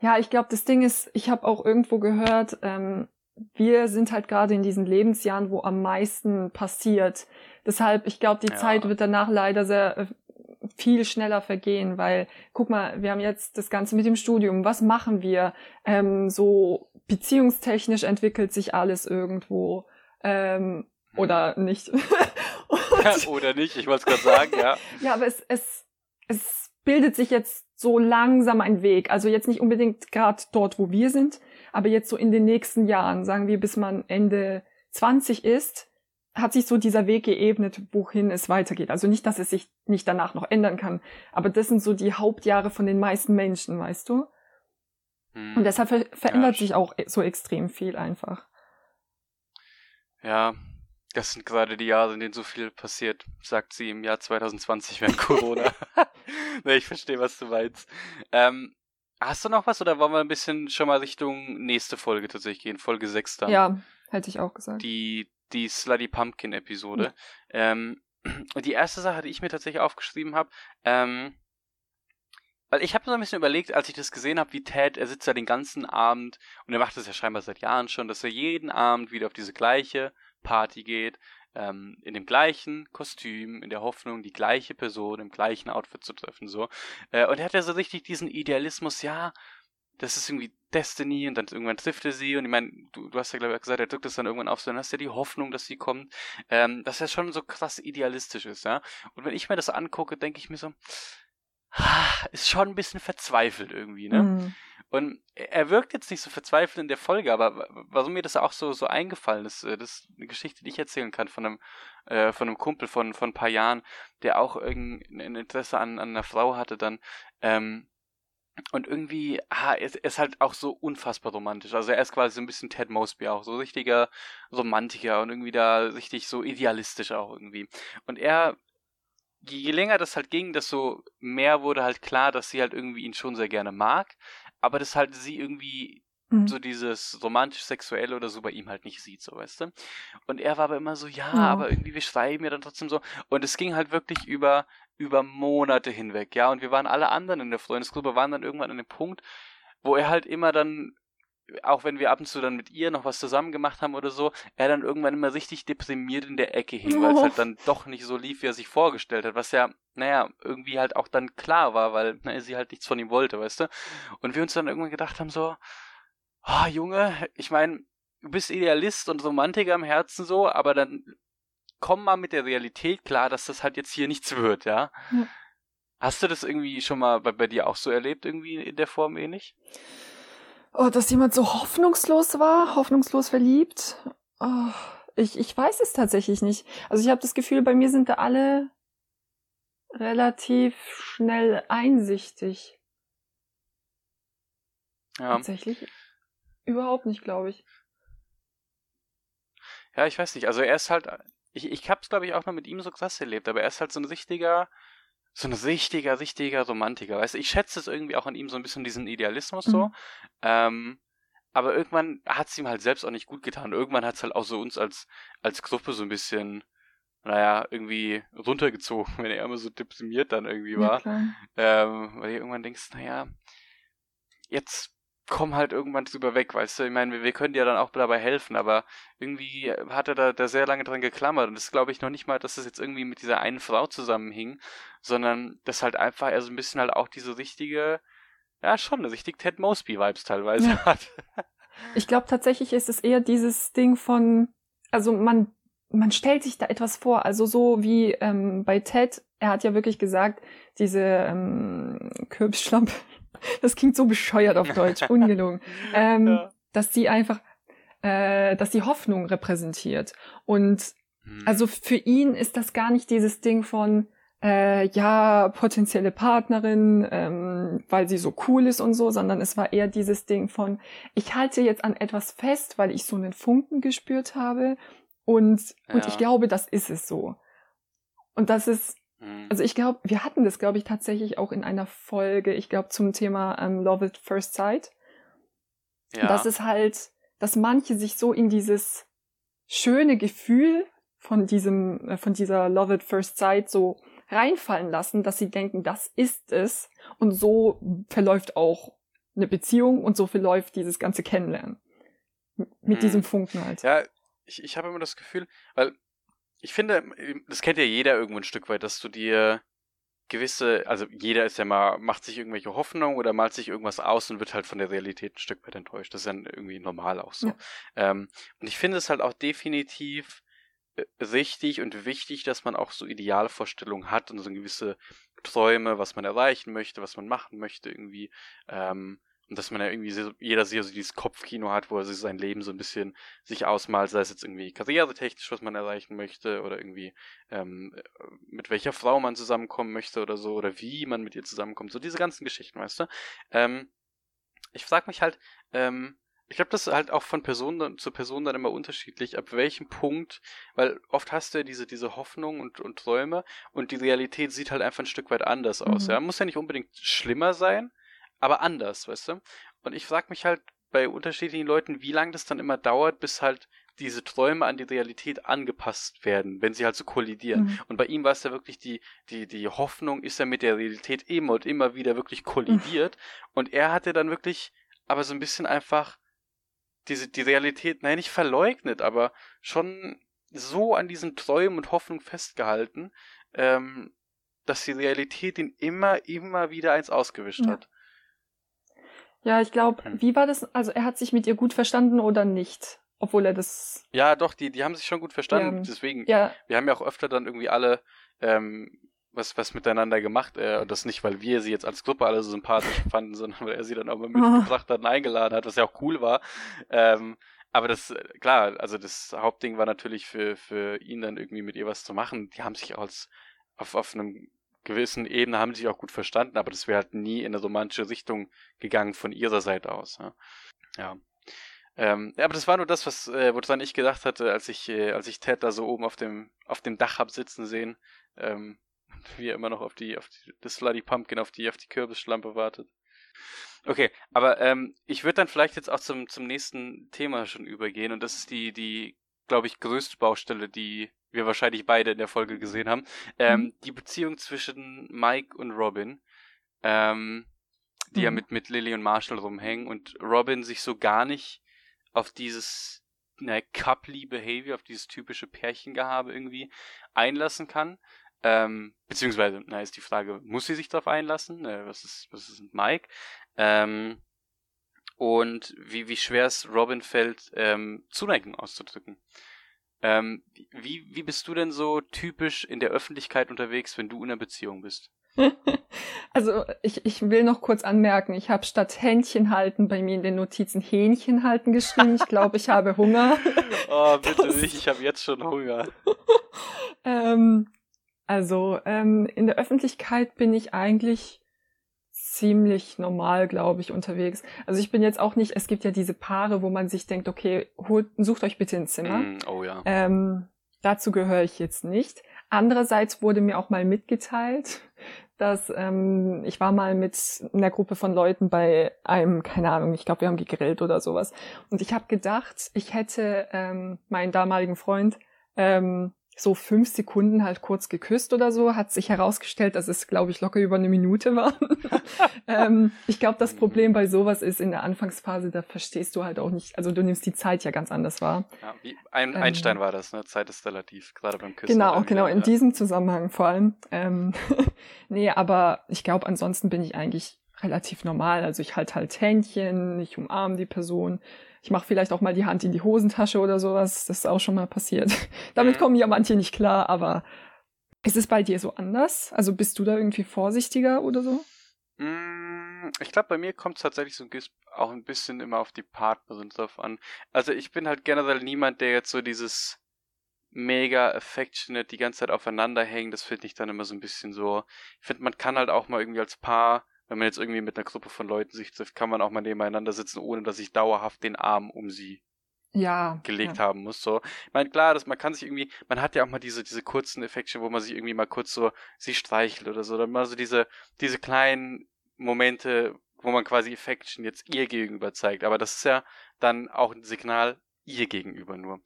Ja, ich glaube, das Ding ist, ich habe auch irgendwo gehört, ähm, wir sind halt gerade in diesen Lebensjahren, wo am meisten passiert. Deshalb, ich glaube, die ja. Zeit wird danach leider sehr äh, viel schneller vergehen, weil guck mal, wir haben jetzt das Ganze mit dem Studium. Was machen wir? Ähm, so beziehungstechnisch entwickelt sich alles irgendwo ähm, oder nicht. ja, oder nicht, ich wollte es gerade sagen, ja. ja, aber es, es, es bildet sich jetzt so langsam ein Weg. Also jetzt nicht unbedingt gerade dort, wo wir sind, aber jetzt so in den nächsten Jahren, sagen wir, bis man Ende 20 ist, hat sich so dieser Weg geebnet, wohin es weitergeht. Also nicht, dass es sich nicht danach noch ändern kann, aber das sind so die Hauptjahre von den meisten Menschen, weißt du? Hm. Und deshalb ver verändert ja, sich auch so extrem viel einfach. Ja, das sind gerade die Jahre, in denen so viel passiert, sagt sie im Jahr 2020 während Corona. ne, ich verstehe, was du meinst. Ähm, hast du noch was oder wollen wir ein bisschen schon mal Richtung nächste Folge tatsächlich gehen? Folge 6 dann. Ja, hätte ich auch gesagt. Die die Slutty Pumpkin Episode. Ja. Ähm, und die erste Sache, die ich mir tatsächlich aufgeschrieben habe, ähm, weil ich habe so ein bisschen überlegt, als ich das gesehen habe, wie Ted, er sitzt ja den ganzen Abend und er macht das ja scheinbar seit Jahren schon, dass er jeden Abend wieder auf diese gleiche Party geht, ähm, in dem gleichen Kostüm, in der Hoffnung, die gleiche Person im gleichen Outfit zu treffen, so. Äh, und er hat ja so richtig diesen Idealismus, ja, das ist irgendwie Destiny und dann irgendwann trifft er sie und ich meine, du, du hast ja glaube ich gesagt, er drückt es dann irgendwann auf, so dann hast du ja die Hoffnung, dass sie kommt, ähm, dass er schon so krass idealistisch ist, ja. Und wenn ich mir das angucke, denke ich mir so, ah, ist schon ein bisschen verzweifelt irgendwie, ne? Mhm. Und er wirkt jetzt nicht so verzweifelt in der Folge, aber warum mir das auch so, so eingefallen ist, äh, das ist eine Geschichte, die ich erzählen kann von einem, äh, von einem Kumpel von, von ein paar Jahren, der auch irgendein Interesse an, an einer Frau hatte dann, ähm, und irgendwie, ah, er ist halt auch so unfassbar romantisch. Also er ist quasi so ein bisschen Ted Mosby auch, so richtiger Romantiker und irgendwie da richtig so idealistisch auch irgendwie. Und er, je länger das halt ging, desto mehr wurde halt klar, dass sie halt irgendwie ihn schon sehr gerne mag, aber dass halt sie irgendwie mhm. so dieses romantisch-sexuelle oder so bei ihm halt nicht sieht, so weißt du. Und er war aber immer so, ja, oh. aber irgendwie wir schreiben ja dann trotzdem so. Und es ging halt wirklich über über Monate hinweg, ja. Und wir waren alle anderen in der Freundesgruppe, waren dann irgendwann an dem Punkt, wo er halt immer dann, auch wenn wir ab und zu dann mit ihr noch was zusammen gemacht haben oder so, er dann irgendwann immer richtig deprimiert in der Ecke hing, weil es halt dann doch nicht so lief, wie er sich vorgestellt hat, was ja, naja, irgendwie halt auch dann klar war, weil na, sie halt nichts von ihm wollte, weißt du. Und wir uns dann irgendwann gedacht haben, so, ah, oh, Junge, ich meine, du bist Idealist und Romantiker im Herzen so, aber dann komm mal mit der Realität klar, dass das halt jetzt hier nichts wird, ja. ja. Hast du das irgendwie schon mal bei, bei, dir auch so erlebt, irgendwie in der Form ähnlich? Oh, dass jemand so hoffnungslos war, hoffnungslos verliebt. Oh, ich, ich weiß es tatsächlich nicht. Also ich habe das Gefühl, bei mir sind da alle relativ schnell einsichtig. Ja. Tatsächlich überhaupt nicht, glaube ich. Ja, ich weiß nicht. Also er ist halt ich, ich hab's, glaube ich, auch noch mit ihm so krass erlebt, aber er ist halt so ein richtiger, so ein richtiger, richtiger Romantiker. Weißt du, ich schätze es irgendwie auch an ihm so ein bisschen diesen Idealismus so. Mhm. Ähm, aber irgendwann hat es ihm halt selbst auch nicht gut getan. Irgendwann hat es halt auch so uns als, als Gruppe so ein bisschen, naja, irgendwie runtergezogen, wenn er immer so deprimiert dann irgendwie war. Ja, ähm, weil du irgendwann denkst, naja, jetzt komm halt irgendwann drüber weg, weißt du? Ich meine, wir, wir können dir dann auch dabei helfen, aber irgendwie hat er da, da sehr lange dran geklammert und das glaube ich noch nicht mal, dass es jetzt irgendwie mit dieser einen Frau zusammenhing, sondern dass halt einfach er so ein bisschen halt auch diese richtige, ja schon, eine richtig Ted Mosby-Vibes teilweise ja. hat. Ich glaube tatsächlich ist es eher dieses Ding von, also man man stellt sich da etwas vor, also so wie ähm, bei Ted, er hat ja wirklich gesagt, diese ähm, Kürbisschlampe, das klingt so bescheuert auf Deutsch, ungelogen. Ähm, ja. Dass sie einfach, äh, dass die Hoffnung repräsentiert. Und hm. also für ihn ist das gar nicht dieses Ding von, äh, ja, potenzielle Partnerin, ähm, weil sie so cool ist und so, sondern es war eher dieses Ding von, ich halte jetzt an etwas fest, weil ich so einen Funken gespürt habe und, ja. und ich glaube, das ist es so. Und das ist. Also ich glaube, wir hatten das, glaube ich, tatsächlich auch in einer Folge, ich glaube, zum Thema ähm, Love at First Sight. Ja. Das ist halt, dass manche sich so in dieses schöne Gefühl von diesem, äh, von dieser Love at First Sight so reinfallen lassen, dass sie denken, das ist es. Und so verläuft auch eine Beziehung und so verläuft dieses ganze Kennenlernen. Mit hm. diesem Funken halt. Ja, ich, ich habe immer das Gefühl, weil ich finde, das kennt ja jeder irgendwo ein Stück weit, dass du dir gewisse, also jeder ist ja mal, macht sich irgendwelche Hoffnungen oder malt sich irgendwas aus und wird halt von der Realität ein Stück weit enttäuscht. Das ist ja irgendwie normal auch so. Ja. Ähm, und ich finde es halt auch definitiv äh, richtig und wichtig, dass man auch so Idealvorstellungen hat und so gewisse Träume, was man erreichen möchte, was man machen möchte, irgendwie. Ähm, und dass man ja irgendwie so, jeder so dieses Kopfkino hat, wo er sich sein Leben so ein bisschen sich ausmalt, sei es jetzt irgendwie karrieretechnisch, was man erreichen möchte, oder irgendwie ähm, mit welcher Frau man zusammenkommen möchte oder so, oder wie man mit ihr zusammenkommt. So diese ganzen Geschichten, weißt du? Ähm, ich frage mich halt, ähm, ich glaube, das ist halt auch von Person zu Person dann immer unterschiedlich, ab welchem Punkt, weil oft hast du ja diese, diese Hoffnung und, und Träume und die Realität sieht halt einfach ein Stück weit anders aus. Mhm. Ja, muss ja nicht unbedingt schlimmer sein, aber anders, weißt du? Und ich frage mich halt bei unterschiedlichen Leuten, wie lange das dann immer dauert, bis halt diese Träume an die Realität angepasst werden, wenn sie halt so kollidieren. Mhm. Und bei ihm war es ja wirklich die, die, die Hoffnung ist ja mit der Realität immer und immer wieder wirklich kollidiert. Mhm. Und er hatte dann wirklich, aber so ein bisschen einfach diese, die Realität, nein, nicht verleugnet, aber schon so an diesen Träumen und Hoffnungen festgehalten, ähm, dass die Realität ihn immer, immer wieder eins ausgewischt ja. hat. Ja, ich glaube, hm. wie war das? Also er hat sich mit ihr gut verstanden oder nicht? Obwohl er das. Ja, doch, die, die haben sich schon gut verstanden. Ja, Deswegen, ja. wir haben ja auch öfter dann irgendwie alle ähm, was, was miteinander gemacht. Äh, und das nicht, weil wir sie jetzt als Gruppe alle so sympathisch fanden, sondern weil er sie dann auch mal mitgebracht hat und eingeladen hat, was ja auch cool war. Ähm, aber das, klar, also das Hauptding war natürlich für, für ihn dann irgendwie mit ihr was zu machen. Die haben sich als auf, auf einem gewissen Ebene haben sie sich auch gut verstanden, aber das wäre halt nie in eine romantische Richtung gegangen von ihrer Seite aus. Ja. ja. Ähm, ja, aber das war nur das, was äh, woran ich gedacht hatte, als ich, äh, als ich Ted da so oben auf dem, auf dem Dach hab sitzen sehen, ähm, wie er immer noch auf die, auf die, das Slutty Pumpkin, auf die, auf die Kürbisschlampe wartet. Okay, aber ähm, ich würde dann vielleicht jetzt auch zum, zum nächsten Thema schon übergehen und das ist die, die, glaube ich, größte Baustelle, die wir wahrscheinlich beide in der Folge gesehen haben. Ähm, mhm. Die Beziehung zwischen Mike und Robin, ähm, die mhm. ja mit, mit Lily und Marshall rumhängen und Robin sich so gar nicht auf dieses ne, coupley Behavior, auf dieses typische Pärchengehabe irgendwie einlassen kann. Ähm, beziehungsweise, na, ist die Frage, muss sie sich darauf einlassen? Äh, was ist, was ist mit Mike? Ähm, und wie, wie schwer es Robin fällt, ähm, Zuneigung auszudrücken. Ähm, wie, wie bist du denn so typisch in der Öffentlichkeit unterwegs, wenn du in einer Beziehung bist? Also ich, ich will noch kurz anmerken, ich habe statt Händchen halten bei mir in den Notizen Hähnchen halten geschrieben. Ich glaube, ich habe Hunger. Oh, bitte das... nicht, ich habe jetzt schon Hunger. ähm, also ähm, in der Öffentlichkeit bin ich eigentlich ziemlich normal, glaube ich, unterwegs. Also ich bin jetzt auch nicht, es gibt ja diese Paare, wo man sich denkt, okay, holt, sucht euch bitte ein Zimmer. Mm, oh ja. Ähm, dazu gehöre ich jetzt nicht. Andererseits wurde mir auch mal mitgeteilt, dass ähm, ich war mal mit einer Gruppe von Leuten bei einem, keine Ahnung, ich glaube, wir haben gegrillt oder sowas. Und ich habe gedacht, ich hätte ähm, meinen damaligen Freund ähm, so fünf Sekunden halt kurz geküsst oder so, hat sich herausgestellt, dass es, glaube ich, locker über eine Minute war. ähm, ich glaube, das Problem bei sowas ist in der Anfangsphase, da verstehst du halt auch nicht, also du nimmst die Zeit ja ganz anders wahr. Ja, wie ein, ähm, Einstein war das, ne? Zeit ist relativ, gerade beim Küssen. Genau, genau, in ja. diesem Zusammenhang vor allem. Ähm, nee, aber ich glaube, ansonsten bin ich eigentlich relativ normal. Also ich halte halt Händchen, ich umarme die Person ich mache vielleicht auch mal die Hand in die Hosentasche oder sowas. Das ist auch schon mal passiert. Damit mhm. kommen ja manche nicht klar, aber ist es bei dir so anders? Also bist du da irgendwie vorsichtiger oder so? Mm, ich glaube, bei mir kommt es tatsächlich so auch ein bisschen immer auf die Partnerin drauf an. Also ich bin halt generell niemand, der jetzt so dieses mega affectionate die ganze Zeit aufeinander hängt. Das finde ich dann immer so ein bisschen so. Ich finde, man kann halt auch mal irgendwie als Paar wenn man jetzt irgendwie mit einer Gruppe von Leuten sich trifft, kann man auch mal nebeneinander sitzen, ohne dass ich dauerhaft den Arm um sie ja, gelegt ja. haben muss. So, ich meine, klar, dass man kann sich irgendwie, man hat ja auch mal diese, diese kurzen Effekte, wo man sich irgendwie mal kurz so sie streichelt oder so, dann mal so diese, diese kleinen Momente, wo man quasi Affection jetzt ihr gegenüber zeigt. Aber das ist ja dann auch ein Signal ihr gegenüber nur.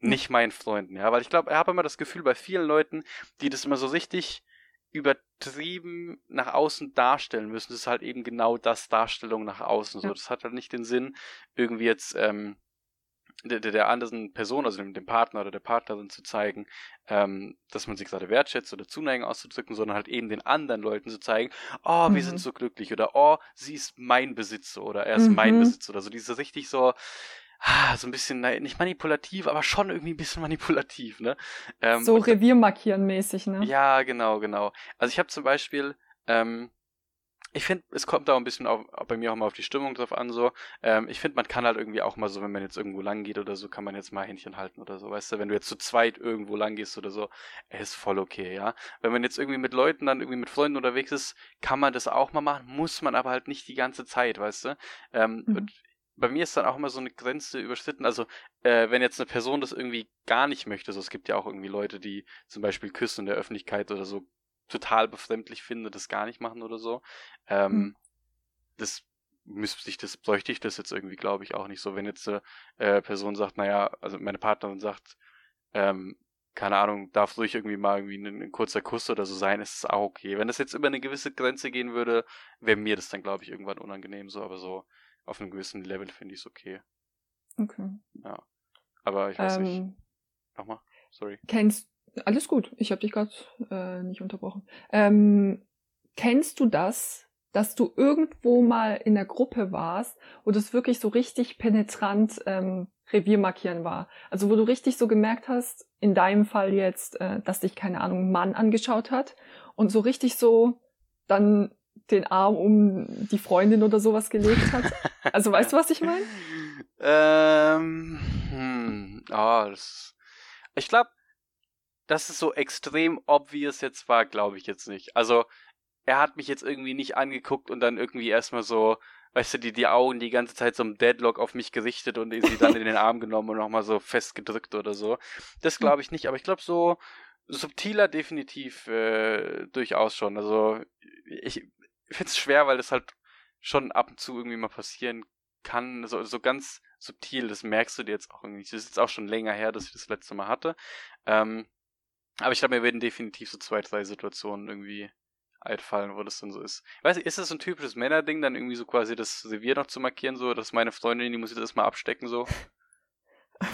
Nicht meinen Freunden, ja. Weil ich glaube, ich habe immer das Gefühl bei vielen Leuten, die das immer so richtig übertrieben nach außen darstellen müssen. Das ist halt eben genau das Darstellung nach außen. So, das hat halt nicht den Sinn, irgendwie jetzt ähm, der, der anderen Person, also dem, dem Partner oder der Partnerin zu zeigen, ähm, dass man sich gerade wertschätzt oder Zuneigung auszudrücken, sondern halt eben den anderen Leuten zu zeigen, oh, wir mhm. sind so glücklich oder oh, sie ist mein Besitz oder er ist mhm. mein Besitz oder so. Diese richtig so, ah, so ein bisschen, nicht manipulativ, aber schon irgendwie ein bisschen manipulativ, ne? Ähm, so Reviermarkieren mäßig, ne? Ja, genau, genau. Also ich habe zum Beispiel, ähm, ich finde, es kommt da ein bisschen auf, bei mir auch mal auf die Stimmung drauf an, so. Ähm, ich finde, man kann halt irgendwie auch mal so, wenn man jetzt irgendwo lang geht oder so, kann man jetzt mal Händchen halten oder so, weißt du, wenn du jetzt zu zweit irgendwo lang gehst oder so, ist voll okay, ja. Wenn man jetzt irgendwie mit Leuten dann irgendwie mit Freunden unterwegs ist, kann man das auch mal machen, muss man aber halt nicht die ganze Zeit, weißt du. Ähm, mhm bei mir ist dann auch immer so eine Grenze überschritten. Also, äh, wenn jetzt eine Person das irgendwie gar nicht möchte, so es gibt ja auch irgendwie Leute, die zum Beispiel Küssen in der Öffentlichkeit oder so total befremdlich finden, das gar nicht machen oder so. Ähm, mhm. Das müsste ich, das bräuchte ich das jetzt irgendwie, glaube ich, auch nicht so. Wenn jetzt eine äh, Person sagt, naja, also meine Partnerin sagt, ähm, keine Ahnung, darf ruhig irgendwie mal irgendwie ein, ein, kurzer Kuss oder so sein, ist es auch okay. Wenn das jetzt über eine gewisse Grenze gehen würde, wäre mir das dann, glaube ich, irgendwann unangenehm so, aber so auf einem gewissen Level finde ich es okay. Okay. Ja. Aber ich weiß ähm, nicht. Nochmal, sorry. Kennst alles gut, ich habe dich gerade äh, nicht unterbrochen. Ähm, kennst du das, dass du irgendwo mal in der Gruppe warst, wo das wirklich so richtig penetrant ähm, Reviermarkieren war? Also wo du richtig so gemerkt hast, in deinem Fall jetzt, äh, dass dich, keine Ahnung, Mann angeschaut hat und so richtig so dann den Arm um die Freundin oder sowas gelegt hat. Also weißt du, was ich meine? Ähm, hm, oh, das, ich glaube, dass es so extrem obvious jetzt war, glaube ich jetzt nicht. Also, er hat mich jetzt irgendwie nicht angeguckt und dann irgendwie erstmal so, weißt du, die, die Augen die ganze Zeit so im Deadlock auf mich gerichtet und sie dann in den Arm genommen und nochmal so festgedrückt oder so. Das glaube ich nicht, aber ich glaube so subtiler definitiv äh, durchaus schon. Also ich finde es schwer, weil das halt schon ab und zu irgendwie mal passieren kann. So, so ganz subtil, das merkst du dir jetzt auch irgendwie. Das ist jetzt auch schon länger her, dass ich das letzte Mal hatte. Ähm, aber ich glaube, mir werden definitiv so zwei, drei Situationen irgendwie einfallen, wo das dann so ist. Ich weiß nicht, ist das so ein typisches Männerding, dann irgendwie so quasi das Revier noch zu markieren, so, dass meine Freundin, die muss jetzt erstmal abstecken, so?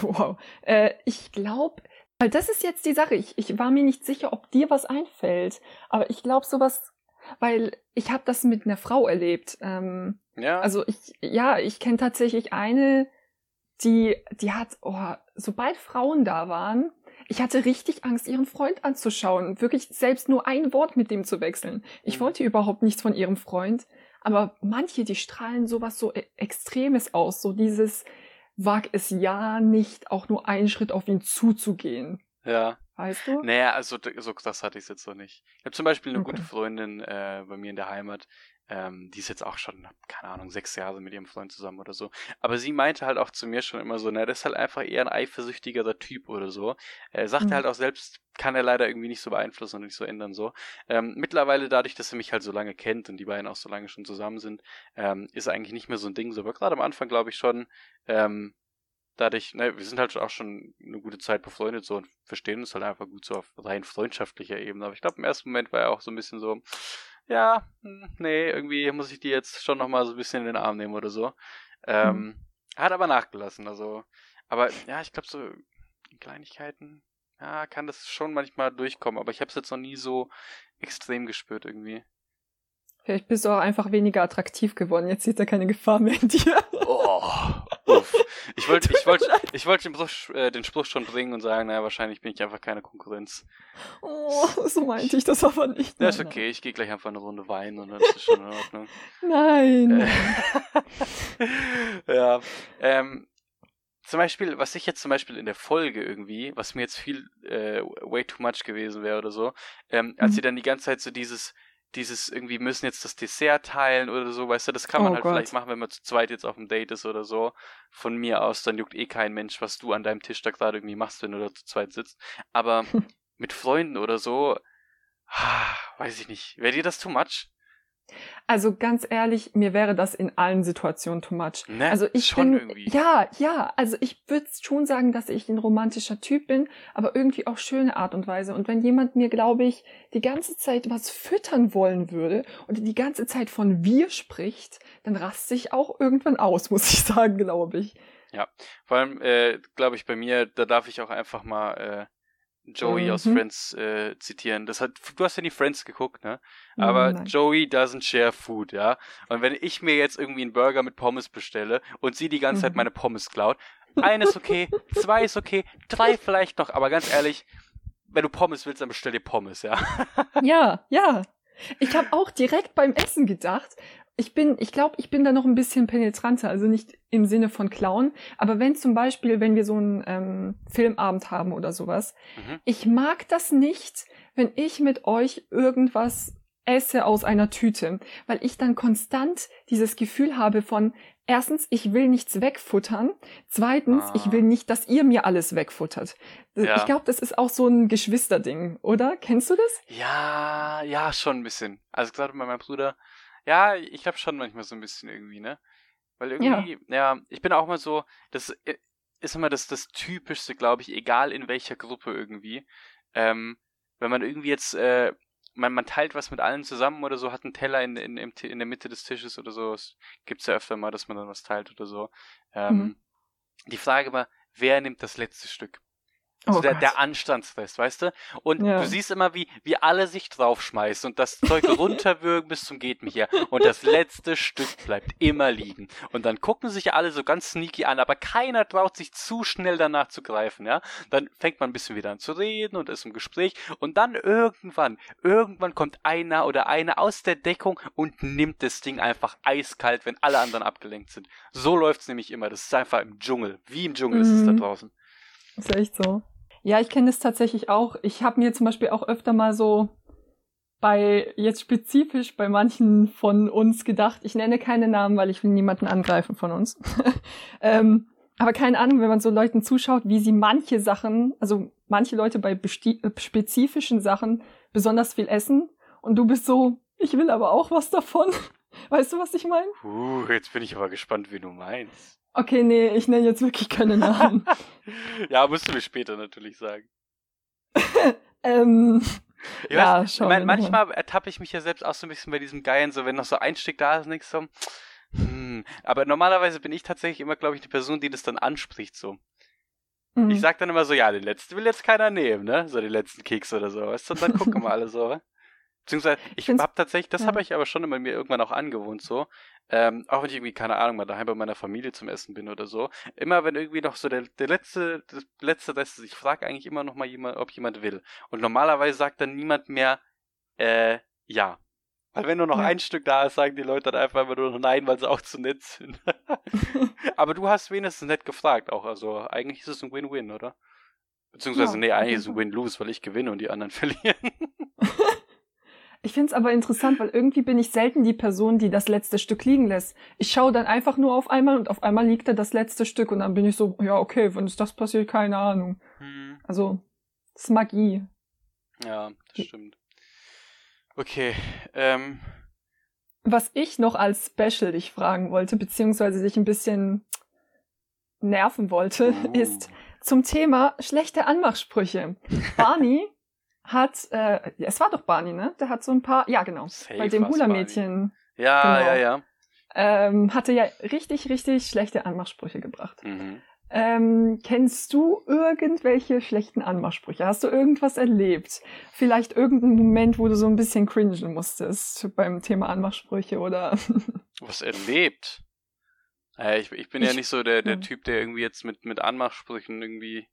Wow. Äh, ich glaube, weil das ist jetzt die Sache. Ich, ich war mir nicht sicher, ob dir was einfällt. Aber ich glaube, sowas, weil ich habe das mit einer Frau erlebt. Ähm, ja. Also ich, ja, ich kenne tatsächlich eine, die, die hat, oh, sobald Frauen da waren, ich hatte richtig Angst, ihren Freund anzuschauen, wirklich selbst nur ein Wort mit dem zu wechseln. Ich mhm. wollte überhaupt nichts von ihrem Freund, aber manche, die strahlen sowas so e Extremes aus, so dieses wag es ja nicht, auch nur einen Schritt auf ihn zuzugehen. Ja. Weißt du? Naja, also so krass hatte ich es jetzt noch nicht. Ich habe zum Beispiel eine okay. gute Freundin äh, bei mir in der Heimat, ähm, die ist jetzt auch schon, keine Ahnung, sechs Jahre mit ihrem Freund zusammen oder so. Aber sie meinte halt auch zu mir schon immer so, na, das ist halt einfach eher ein eifersüchtigerer Typ oder so. Er sagte mhm. halt auch selbst, kann er leider irgendwie nicht so beeinflussen und nicht so ändern so. Ähm, mittlerweile dadurch, dass er mich halt so lange kennt und die beiden auch so lange schon zusammen sind, ähm, ist eigentlich nicht mehr so ein Ding so. Aber gerade am Anfang glaube ich schon, ähm, dadurch, ne, wir sind halt auch schon eine gute Zeit befreundet so und verstehen uns halt einfach gut so auf rein freundschaftlicher Ebene. Aber ich glaube, im ersten Moment war er auch so ein bisschen so, ja, hm, nee, irgendwie muss ich die jetzt schon nochmal so ein bisschen in den Arm nehmen oder so. Ähm, mhm. Hat aber nachgelassen, also. Aber ja, ich glaube, so in Kleinigkeiten, ja, kann das schon manchmal durchkommen, aber ich habe es jetzt noch nie so extrem gespürt irgendwie. Vielleicht bist du auch einfach weniger attraktiv geworden. Jetzt sieht er keine Gefahr mehr in dir. Oh, uff. Ich wollte ich wollt, ich wollt den, Spruch, äh, den Spruch schon bringen und sagen, naja, wahrscheinlich bin ich einfach keine Konkurrenz. Oh, so meinte ich das aber nicht. Ja, ist okay. Ich gehe gleich einfach eine Runde weinen und dann ist das schon in Ordnung. Nein. Äh, ja. Ähm, zum Beispiel, was ich jetzt zum Beispiel in der Folge irgendwie, was mir jetzt viel äh, way too much gewesen wäre oder so, ähm, als mhm. sie dann die ganze Zeit so dieses dieses irgendwie müssen jetzt das Dessert teilen oder so, weißt du, das kann man oh halt Gott. vielleicht machen, wenn man zu zweit jetzt auf dem Date ist oder so. Von mir aus, dann juckt eh kein Mensch, was du an deinem Tisch da gerade irgendwie machst, wenn du da zu zweit sitzt. Aber mit Freunden oder so, ah, weiß ich nicht. Wäre dir das too much? Also ganz ehrlich, mir wäre das in allen Situationen too much. Ne? Also ich schon bin, irgendwie. ja, ja, also ich würde schon sagen, dass ich ein romantischer Typ bin, aber irgendwie auch schöne Art und Weise. Und wenn jemand mir, glaube ich, die ganze Zeit was füttern wollen würde und die ganze Zeit von wir spricht, dann raste ich auch irgendwann aus, muss ich sagen, glaube ich. Ja, vor allem, äh, glaube ich, bei mir, da darf ich auch einfach mal äh, Joey mhm. aus Friends äh, zitieren. Das hat, du hast ja nie Friends geguckt, ne? Aber Nein. Joey doesn't share food, ja? Und wenn ich mir jetzt irgendwie einen Burger mit Pommes bestelle und sie die ganze mhm. Zeit meine Pommes klaut, eines okay, zwei ist okay, drei vielleicht noch, aber ganz ehrlich, wenn du Pommes willst, dann bestell dir Pommes, ja? Ja, ja. Ich habe auch direkt beim Essen gedacht, ich bin, ich glaube, ich bin da noch ein bisschen penetranter, also nicht im Sinne von klauen, aber wenn zum Beispiel, wenn wir so einen ähm, Filmabend haben oder sowas, mhm. ich mag das nicht, wenn ich mit euch irgendwas esse aus einer Tüte, weil ich dann konstant dieses Gefühl habe von, erstens, ich will nichts wegfuttern, zweitens, ah. ich will nicht, dass ihr mir alles wegfuttert. Ja. Ich glaube, das ist auch so ein Geschwisterding, oder? Kennst du das? Ja, ja, schon ein bisschen. Also gerade bei meinem Bruder, ja, ich glaube schon manchmal so ein bisschen irgendwie, ne? Weil irgendwie, ja, ja ich bin auch mal so, das ist immer das, das Typischste, glaube ich, egal in welcher Gruppe irgendwie. Ähm, wenn man irgendwie jetzt, äh, man, man teilt was mit allen zusammen oder so, hat einen Teller in, in, in, der Mitte des Tisches oder so. Es gibt's ja öfter mal, dass man dann was teilt oder so. Ähm, mhm. Die Frage war, wer nimmt das letzte Stück? Also oh der, der Anstandsfest, weißt du? Und ja. du siehst immer, wie, wie alle sich draufschmeißen und das Zeug runterwürgen bis zum geht mich her. Und das letzte Stück bleibt immer liegen. Und dann gucken sich alle so ganz sneaky an, aber keiner traut sich zu schnell danach zu greifen, ja? Dann fängt man ein bisschen wieder an zu reden und ist im Gespräch. Und dann irgendwann, irgendwann kommt einer oder eine aus der Deckung und nimmt das Ding einfach eiskalt, wenn alle anderen abgelenkt sind. So läuft's nämlich immer. Das ist einfach im Dschungel. Wie im Dschungel mhm. ist es da mhm. draußen. ist echt so. Ja, ich kenne es tatsächlich auch. Ich habe mir zum Beispiel auch öfter mal so bei, jetzt spezifisch bei manchen von uns gedacht, ich nenne keine Namen, weil ich will niemanden angreifen von uns. ähm, aber keine Ahnung, wenn man so Leuten zuschaut, wie sie manche Sachen, also manche Leute bei spezifischen Sachen besonders viel essen und du bist so, ich will aber auch was davon. Weißt du, was ich meine? Uh, jetzt bin ich aber gespannt, wie du meinst. Okay, nee, ich nenne jetzt wirklich keine Namen. ja, musst du mir später natürlich sagen. ähm, ich ja, weiß, schon. Ich mein, manchmal ertappe ich mich ja selbst auch so ein bisschen bei diesem Geilen, so wenn noch so ein Stück da ist, nichts so. Hm. Aber normalerweise bin ich tatsächlich immer, glaube ich, die Person, die das dann anspricht, so. Mhm. Ich sag dann immer so, ja, den letzten will jetzt keiner nehmen, ne? So den letzten Keks oder so, weißt du? Und dann gucken wir alle so, Beziehungsweise, ich habe tatsächlich, das ja. habe ich aber schon immer mir irgendwann auch angewohnt, so. Ähm, auch wenn ich irgendwie, keine Ahnung, mal daheim bei meiner Familie zum Essen bin oder so. Immer wenn irgendwie noch so der, der letzte, das letzte Rest ist, ich frage eigentlich immer noch mal jemand, ob jemand will. Und normalerweise sagt dann niemand mehr, äh, ja. Weil wenn nur noch ja. ein Stück da ist, sagen die Leute dann einfach immer nur noch nein, weil sie auch zu nett sind. aber du hast wenigstens nett gefragt auch, also eigentlich ist es ein Win-Win, oder? Beziehungsweise, ja, nee, eigentlich ist es ein Win-Lose, weil ich gewinne und die anderen verlieren. Ich finde es aber interessant, weil irgendwie bin ich selten die Person, die das letzte Stück liegen lässt. Ich schaue dann einfach nur auf einmal und auf einmal liegt da das letzte Stück und dann bin ich so, ja, okay, wenn es das passiert, keine Ahnung. Hm. Also, das ist Magie. Ja, das stimmt. Okay, ähm. Was ich noch als Special dich fragen wollte, beziehungsweise dich ein bisschen nerven wollte, uh. ist zum Thema schlechte Anmachsprüche. Barney hat, äh, es war doch Barney, ne? Der hat so ein paar, ja genau, Safe bei dem Hula-Mädchen. Ja, genau, ja, ja. Ähm, hatte ja richtig, richtig schlechte Anmachsprüche gebracht. Mhm. Ähm, kennst du irgendwelche schlechten Anmachsprüche? Hast du irgendwas erlebt? Vielleicht irgendeinen Moment, wo du so ein bisschen cringen musstest beim Thema Anmachsprüche oder? Was erlebt? Äh, ich, ich bin ich, ja nicht so der, der ja. Typ, der irgendwie jetzt mit, mit Anmachsprüchen irgendwie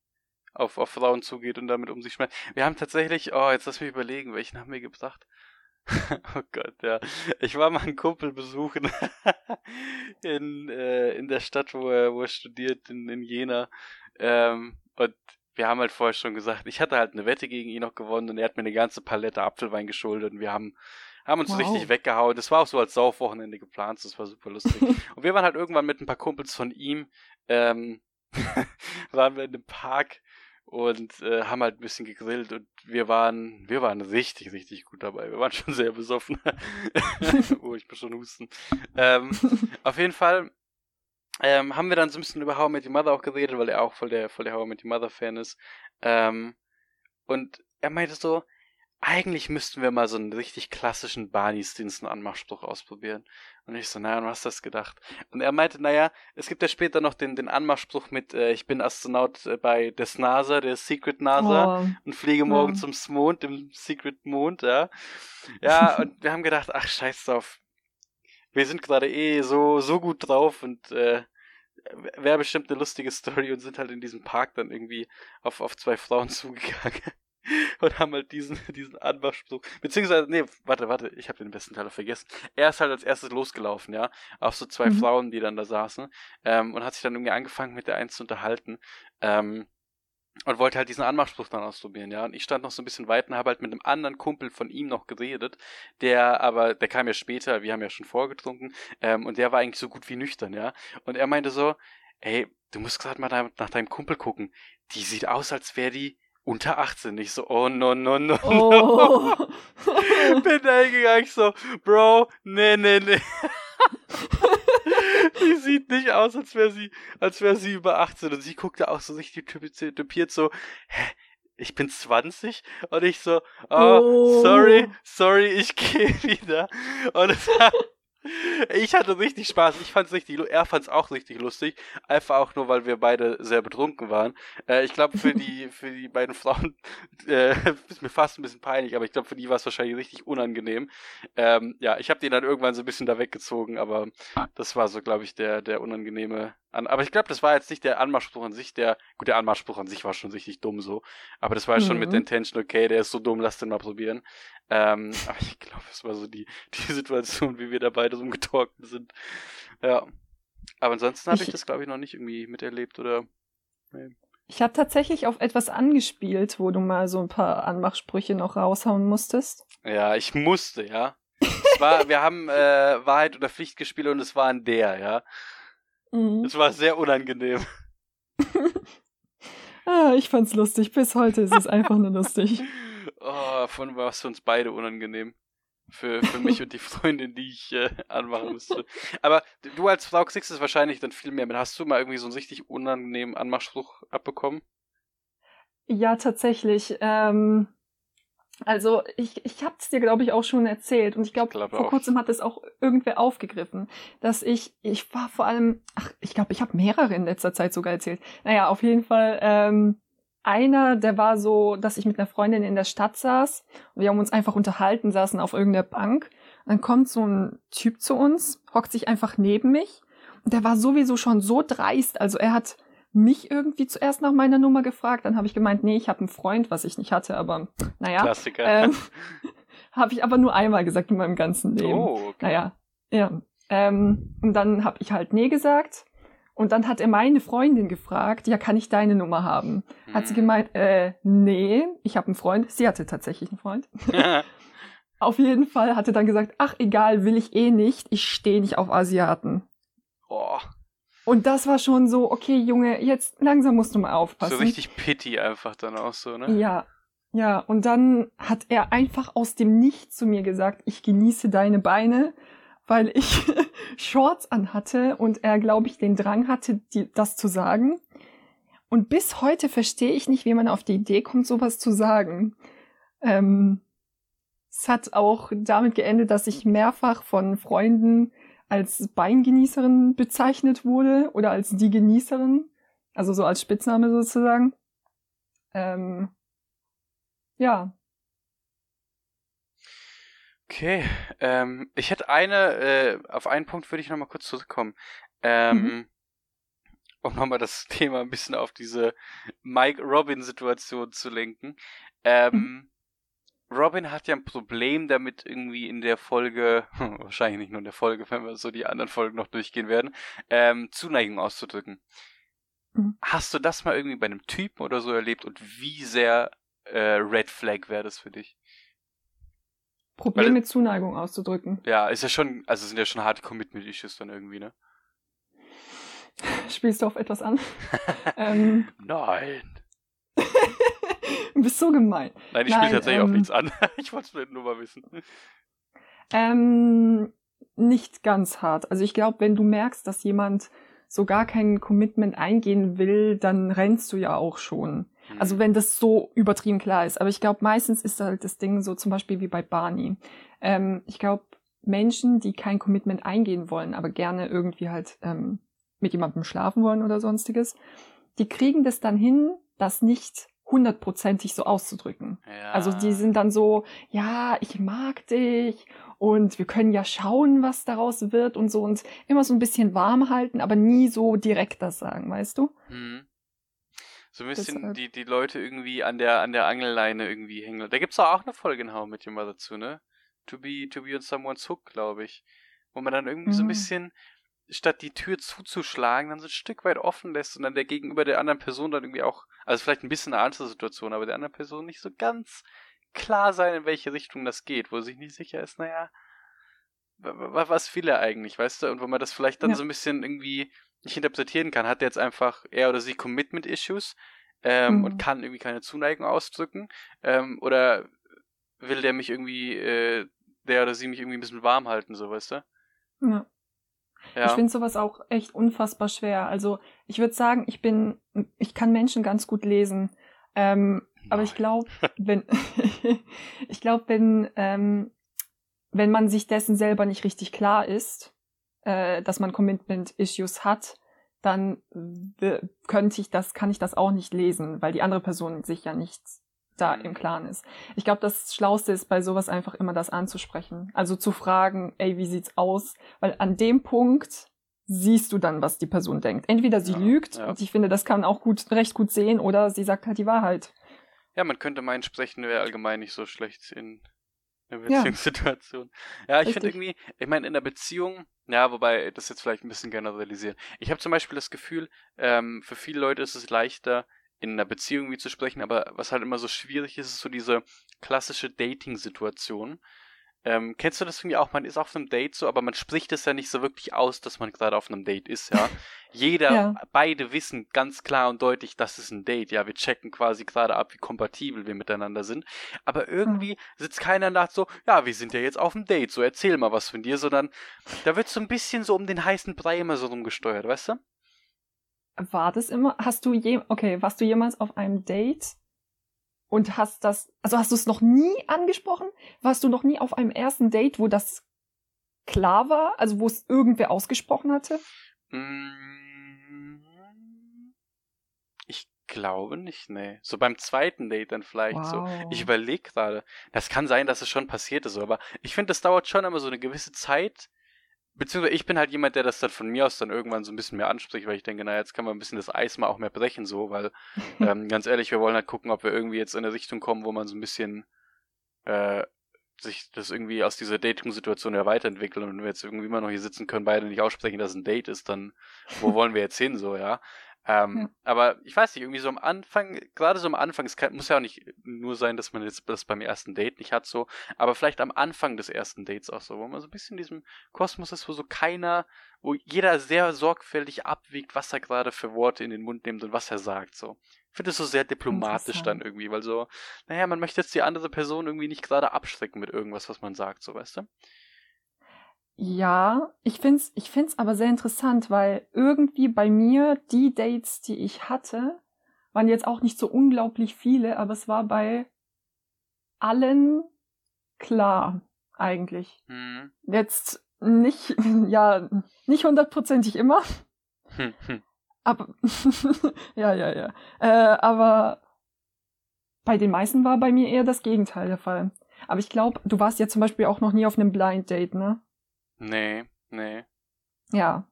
auf, auf Frauen zugeht und damit um sich schmeißt. Wir haben tatsächlich, oh, jetzt lass mich überlegen, welchen haben wir gebracht? oh Gott, ja. Ich war mal einen Kumpel besuchen in, äh, in der Stadt, wo er, wo er studiert, in, in Jena. Ähm, und wir haben halt vorher schon gesagt, ich hatte halt eine Wette gegen ihn noch gewonnen und er hat mir eine ganze Palette Apfelwein geschuldet und wir haben, haben uns wow. richtig weggehauen. Das war auch so als Saufwochenende geplant, das war super lustig. und wir waren halt irgendwann mit ein paar Kumpels von ihm, ähm, waren wir in einem Park und äh, haben halt ein bisschen gegrillt und wir waren, wir waren richtig, richtig gut dabei. Wir waren schon sehr besoffen. oh, ich bin schon husten. Ähm, auf jeden Fall ähm, haben wir dann so ein bisschen über How I Met Your Mother auch geredet, weil er auch voll der, voll der How I Met Your Mother Fan ist. Ähm, und er meinte so, eigentlich müssten wir mal so einen richtig klassischen Barney-Stinson-Anmachspruch ausprobieren. Und ich so, naja, du hast das gedacht? Und er meinte, naja, es gibt ja später noch den, den Anmachspruch mit, äh, ich bin Astronaut äh, bei des NASA, der Secret NASA, oh. und fliege morgen ja. zum Mond, dem Secret Mond, ja. Ja, und wir haben gedacht, ach, scheiß drauf. Wir sind gerade eh so, so gut drauf und, äh, wäre bestimmt eine lustige Story und sind halt in diesem Park dann irgendwie auf, auf zwei Frauen zugegangen. und haben halt diesen, diesen Anmachspruch. Beziehungsweise, nee, warte, warte, ich habe den besten Teil vergessen. Er ist halt als erstes losgelaufen, ja, auf so zwei mhm. Frauen, die dann da saßen, ähm, und hat sich dann irgendwie angefangen, mit der einen zu unterhalten. Ähm, und wollte halt diesen Anmachspruch dann ausprobieren, ja. Und ich stand noch so ein bisschen weit und habe halt mit einem anderen Kumpel von ihm noch geredet, der aber, der kam ja später, wir haben ja schon vorgetrunken, ähm, und der war eigentlich so gut wie nüchtern, ja. Und er meinte so, ey, du musst gerade mal nach deinem Kumpel gucken. Die sieht aus, als wäre die unter 18. Ich so, oh no, no, no, oh. no. Bin da hingegangen, ich so, Bro, nee, nee, nee. die sieht nicht aus, als wäre sie, als wäre sie über 18. Und sie guckte auch so richtig typiert so, hä? Ich bin 20 und ich so, oh, oh. sorry, sorry, ich gehe wieder. Und es war ich hatte richtig Spaß. Ich fand's richtig, er fand's auch richtig lustig. Einfach auch nur, weil wir beide sehr betrunken waren. Äh, ich glaube, für die, für die beiden Frauen äh, ist mir fast ein bisschen peinlich, aber ich glaube, für die war es wahrscheinlich richtig unangenehm. Ähm, ja, ich habe den dann irgendwann so ein bisschen da weggezogen, aber das war so, glaube ich, der, der unangenehme an, aber ich glaube, das war jetzt nicht der Anmachspruch an sich, der, gut, der Anmachspruch an sich war schon richtig dumm so, aber das war mhm. schon mit der mhm. Intention, okay, der ist so dumm, lass den mal probieren. Ähm, aber ich glaube, das war so die, die Situation, wie wir da beide so umgetorken sind. Ja. Aber ansonsten habe ich, ich, das, glaube ich, noch nicht irgendwie miterlebt oder. Nee. Ich habe tatsächlich auf etwas angespielt, wo du mal so ein paar Anmachsprüche noch raushauen musstest. Ja, ich musste, ja. Es war, wir haben äh, Wahrheit oder Pflicht gespielt und es war ein der, ja. Mhm. Es war sehr unangenehm. ah, ich fand's lustig. Bis heute ist es einfach nur lustig. Oh, von was für uns beide unangenehm. Für, für mich und die Freundin, die ich äh, anmachen müsste. Aber du als Frau kriegst es wahrscheinlich dann viel mehr mit. Hast du mal irgendwie so einen richtig unangenehmen Anmachspruch abbekommen? Ja, tatsächlich. Ähm, also ich, ich habe es dir, glaube ich, auch schon erzählt und ich glaube, glaub, vor auch. kurzem hat es auch irgendwer aufgegriffen, dass ich, ich war vor allem, ach, ich glaube, ich habe mehrere in letzter Zeit sogar erzählt. Naja, auf jeden Fall, ähm, einer, der war so, dass ich mit einer Freundin in der Stadt saß und wir haben uns einfach unterhalten, saßen auf irgendeiner Bank. dann kommt so ein Typ zu uns, hockt sich einfach neben mich und der war sowieso schon so dreist. Also er hat mich irgendwie zuerst nach meiner Nummer gefragt, dann habe ich gemeint, nee, ich habe einen Freund, was ich nicht hatte, aber naja. Klassiker. Ähm, habe ich aber nur einmal gesagt in meinem ganzen Leben. Oh, okay. Naja, ja. Ähm, und dann habe ich halt nee gesagt und dann hat er meine Freundin gefragt, ja, kann ich deine Nummer haben? Hm. Hat sie hm. gemeint, äh, nee, ich habe einen Freund. Sie hatte tatsächlich einen Freund. auf jeden Fall hat er dann gesagt, ach egal, will ich eh nicht, ich stehe nicht auf Asiaten. Oh. Und das war schon so, okay, Junge, jetzt langsam musst du mal aufpassen. So richtig Pity einfach dann auch so, ne? Ja. Ja, und dann hat er einfach aus dem Nichts zu mir gesagt, ich genieße deine Beine weil ich Shorts anhatte und er, glaube ich, den Drang hatte, die, das zu sagen. Und bis heute verstehe ich nicht, wie man auf die Idee kommt, sowas zu sagen. Ähm, es hat auch damit geendet, dass ich mehrfach von Freunden als Beingenießerin bezeichnet wurde oder als die Genießerin, also so als Spitzname sozusagen. Ähm, ja, Okay, ähm, ich hätte eine, äh, auf einen Punkt würde ich nochmal kurz zurückkommen. Ähm, mhm. Um nochmal das Thema ein bisschen auf diese Mike Robin-Situation zu lenken. Ähm, mhm. Robin hat ja ein Problem damit, irgendwie in der Folge, wahrscheinlich nicht nur in der Folge, wenn wir so die anderen Folgen noch durchgehen werden, ähm, Zuneigung auszudrücken. Mhm. Hast du das mal irgendwie bei einem Typen oder so erlebt und wie sehr äh, Red Flag wäre das für dich? Problem mit Zuneigung auszudrücken. Ja, ist ja schon, also sind ja schon harte Commitment-Issues dann irgendwie, ne? Spielst du auf etwas an? ähm, Nein. du bist so gemein. Nein, ich spiele tatsächlich ähm, auf nichts an. ich wollte es nur mal wissen. Ähm, nicht ganz hart. Also ich glaube, wenn du merkst, dass jemand so gar kein Commitment eingehen will, dann rennst du ja auch schon. Also mhm. wenn das so übertrieben klar ist. Aber ich glaube, meistens ist halt das Ding so zum Beispiel wie bei Barney. Ähm, ich glaube, Menschen, die kein Commitment eingehen wollen, aber gerne irgendwie halt ähm, mit jemandem schlafen wollen oder sonstiges, die kriegen das dann hin, das nicht hundertprozentig so auszudrücken. Ja. Also die sind dann so, ja, ich mag dich und wir können ja schauen, was daraus wird und so und immer so ein bisschen warm halten, aber nie so direkt das sagen, weißt du? Mhm. So ein bisschen Deshalb. die, die Leute irgendwie an der, an der Angelleine irgendwie hängen. Da gibt's auch eine Folge in How mit Your Mother dazu, ne? To be, to be on someone's hook, glaube ich. Wo man dann irgendwie mhm. so ein mhm. bisschen, statt die Tür zuzuschlagen, dann so ein Stück weit offen lässt und dann der gegenüber der anderen Person dann irgendwie auch, also vielleicht ein bisschen eine andere Situation, aber der anderen Person nicht so ganz klar sein, in welche Richtung das geht, wo sich nicht sicher ist, naja, was will er eigentlich, weißt du? Und wo man das vielleicht dann ja. so ein bisschen irgendwie nicht interpretieren kann. Hat er jetzt einfach er oder sie Commitment-Issues ähm, mhm. und kann irgendwie keine Zuneigung ausdrücken? Ähm, oder will der mich irgendwie, äh, der oder sie mich irgendwie ein bisschen warm halten, so weißt du? Ja. ja. Ich finde sowas auch echt unfassbar schwer. Also ich würde sagen, ich bin, ich kann Menschen ganz gut lesen. Ähm, aber ich glaube, wenn ich glaube, wenn ähm, wenn man sich dessen selber nicht richtig klar ist, äh, dass man Commitment-Issues hat, dann könnte ich das, kann ich das auch nicht lesen, weil die andere Person sich ja nicht da mhm. im Klaren ist. Ich glaube, das Schlauste ist bei sowas einfach immer das anzusprechen. Also zu fragen, ey, wie sieht's aus? Weil an dem Punkt siehst du dann, was die Person denkt. Entweder sie ja, lügt, ja. und ich finde, das kann auch gut, recht gut sehen, oder sie sagt halt die Wahrheit. Ja, man könnte meinen, sprechen wäre allgemein nicht so schlecht in eine Beziehungssituation. Ja, ja ich finde irgendwie, ich meine, in der Beziehung, ja, wobei das jetzt vielleicht ein bisschen generalisieren. Ich habe zum Beispiel das Gefühl, ähm, für viele Leute ist es leichter, in einer Beziehung wie zu sprechen, aber was halt immer so schwierig ist, ist so diese klassische Dating-Situation. Ähm, kennst du das irgendwie auch? Man ist auf einem Date so, aber man spricht es ja nicht so wirklich aus, dass man gerade auf einem Date ist, ja. Jeder, ja. beide wissen ganz klar und deutlich, das ist ein Date, ja. Wir checken quasi gerade ab, wie kompatibel wir miteinander sind. Aber irgendwie mhm. sitzt keiner nach so, ja, wir sind ja jetzt auf einem Date, so erzähl mal was von dir, sondern da wird so ein bisschen so um den heißen Brei immer so rumgesteuert, weißt du? War das immer? Hast du je, okay, warst du jemals auf einem Date und hast das, also hast du es noch nie angesprochen? Warst du noch nie auf einem ersten Date, wo das klar war, also wo es irgendwer ausgesprochen hatte? Mm, ich glaube nicht, nee. So beim zweiten Date dann vielleicht wow. so. Ich überlege gerade. Das kann sein, dass es schon passiert ist, aber ich finde, das dauert schon immer so eine gewisse Zeit, beziehungsweise ich bin halt jemand, der das dann von mir aus dann irgendwann so ein bisschen mehr anspricht, weil ich denke, naja, jetzt kann man ein bisschen das Eis mal auch mehr brechen, so, weil, ähm, ganz ehrlich, wir wollen halt gucken, ob wir irgendwie jetzt in eine Richtung kommen, wo man so ein bisschen äh, sich das irgendwie aus dieser Dating-Situation ja weiterentwickelt und wenn wir jetzt irgendwie immer noch hier sitzen können, beide nicht aussprechen, dass es ein Date ist, dann wo wollen wir jetzt hin, so, ja. Ähm, ja. Aber ich weiß nicht, irgendwie so am Anfang, gerade so am Anfang, es kann, muss ja auch nicht nur sein, dass man jetzt das beim ersten Date nicht hat, so, aber vielleicht am Anfang des ersten Dates auch so, wo man so ein bisschen in diesem Kosmos ist, wo so keiner, wo jeder sehr sorgfältig abwiegt, was er gerade für Worte in den Mund nimmt und was er sagt, so. Ich finde es so sehr diplomatisch dann irgendwie, weil so, naja, man möchte jetzt die andere Person irgendwie nicht gerade abschrecken mit irgendwas, was man sagt, so, weißt du? Ja, ich find's, ich find's aber sehr interessant, weil irgendwie bei mir die Dates, die ich hatte, waren jetzt auch nicht so unglaublich viele, aber es war bei allen klar, eigentlich. Mhm. Jetzt nicht, ja, nicht hundertprozentig immer. Aber, ja, ja, ja. Äh, aber bei den meisten war bei mir eher das Gegenteil der Fall. Aber ich glaube, du warst ja zum Beispiel auch noch nie auf einem Blind Date, ne? Nee, nee. Ja.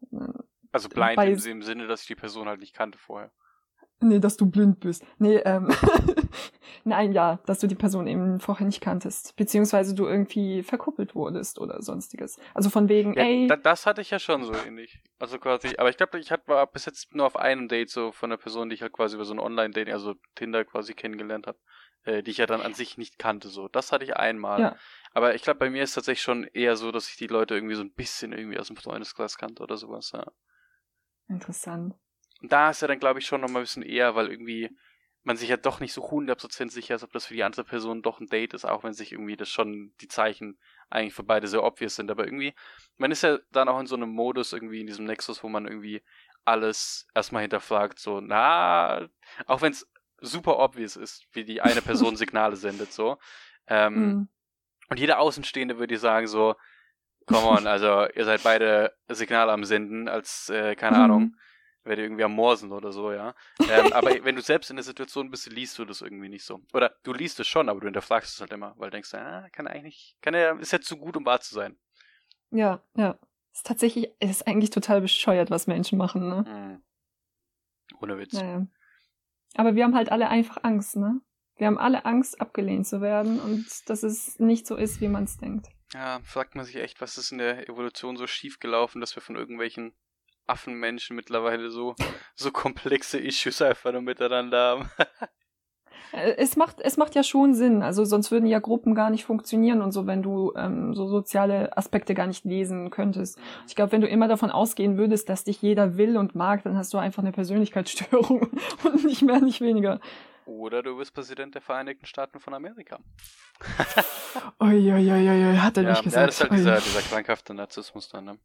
Also blind Bei, im, Sinne, dass ich die Person halt nicht kannte vorher. Nee, dass du blind bist. Nee, ähm. Nein, ja, dass du die Person eben vorher nicht kanntest. Beziehungsweise du irgendwie verkuppelt wurdest oder sonstiges. Also von wegen, ja, ey. Da, das hatte ich ja schon so ähnlich. Also quasi, aber ich glaube, ich hatte, war bis jetzt nur auf einem Date so von einer Person, die ich halt quasi über so ein Online-Date, also Tinder quasi kennengelernt habe äh, die ich ja dann an sich nicht kannte. So, das hatte ich einmal. Ja. Aber ich glaube, bei mir ist tatsächlich schon eher so, dass ich die Leute irgendwie so ein bisschen irgendwie aus dem Freundeskreis kannte oder sowas. Ja. Interessant. Und da ist ja dann, glaube ich, schon nochmal ein bisschen eher, weil irgendwie man sich ja doch nicht so 100% sicher ist, ob das für die andere Person doch ein Date ist, auch wenn sich irgendwie das schon die Zeichen eigentlich für beide sehr obvious sind. Aber irgendwie, man ist ja dann auch in so einem Modus irgendwie in diesem Nexus, wo man irgendwie alles erstmal hinterfragt, so, na, auch wenn es super obvious ist, wie die eine Person Signale sendet, so. Ähm, mhm. Und jeder Außenstehende würde sagen so, come on, also ihr seid beide Signale am Senden, als, äh, keine mhm. Ahnung, werdet irgendwie am Morsen oder so, ja. Ähm, aber wenn du selbst in der Situation bist, liest du das irgendwie nicht so. Oder du liest es schon, aber du hinterfragst es halt immer, weil du denkst, ah, kann eigentlich, kann er, ist ja zu gut, um wahr zu sein. Ja, ja. Ist tatsächlich, ist eigentlich total bescheuert, was Menschen machen, ne? Mhm. Ohne Witz. Naja. Aber wir haben halt alle einfach Angst, ne? Wir haben alle Angst, abgelehnt zu werden und dass es nicht so ist, wie man es denkt. Ja, fragt man sich echt, was ist in der Evolution so schief gelaufen, dass wir von irgendwelchen Affenmenschen mittlerweile so, so komplexe Issues einfach nur miteinander haben. Äh, es macht, es macht ja schon Sinn. Also sonst würden ja Gruppen gar nicht funktionieren und so, wenn du ähm, so soziale Aspekte gar nicht lesen könntest. Ich glaube, wenn du immer davon ausgehen würdest, dass dich jeder will und mag, dann hast du einfach eine Persönlichkeitsstörung und nicht mehr, nicht weniger. Oder du bist Präsident der Vereinigten Staaten von Amerika. Uiuiuiui, hat er ja, nicht gesagt. Ja, das ist halt dieser, dieser krankhafte Narzissmus dann, ne?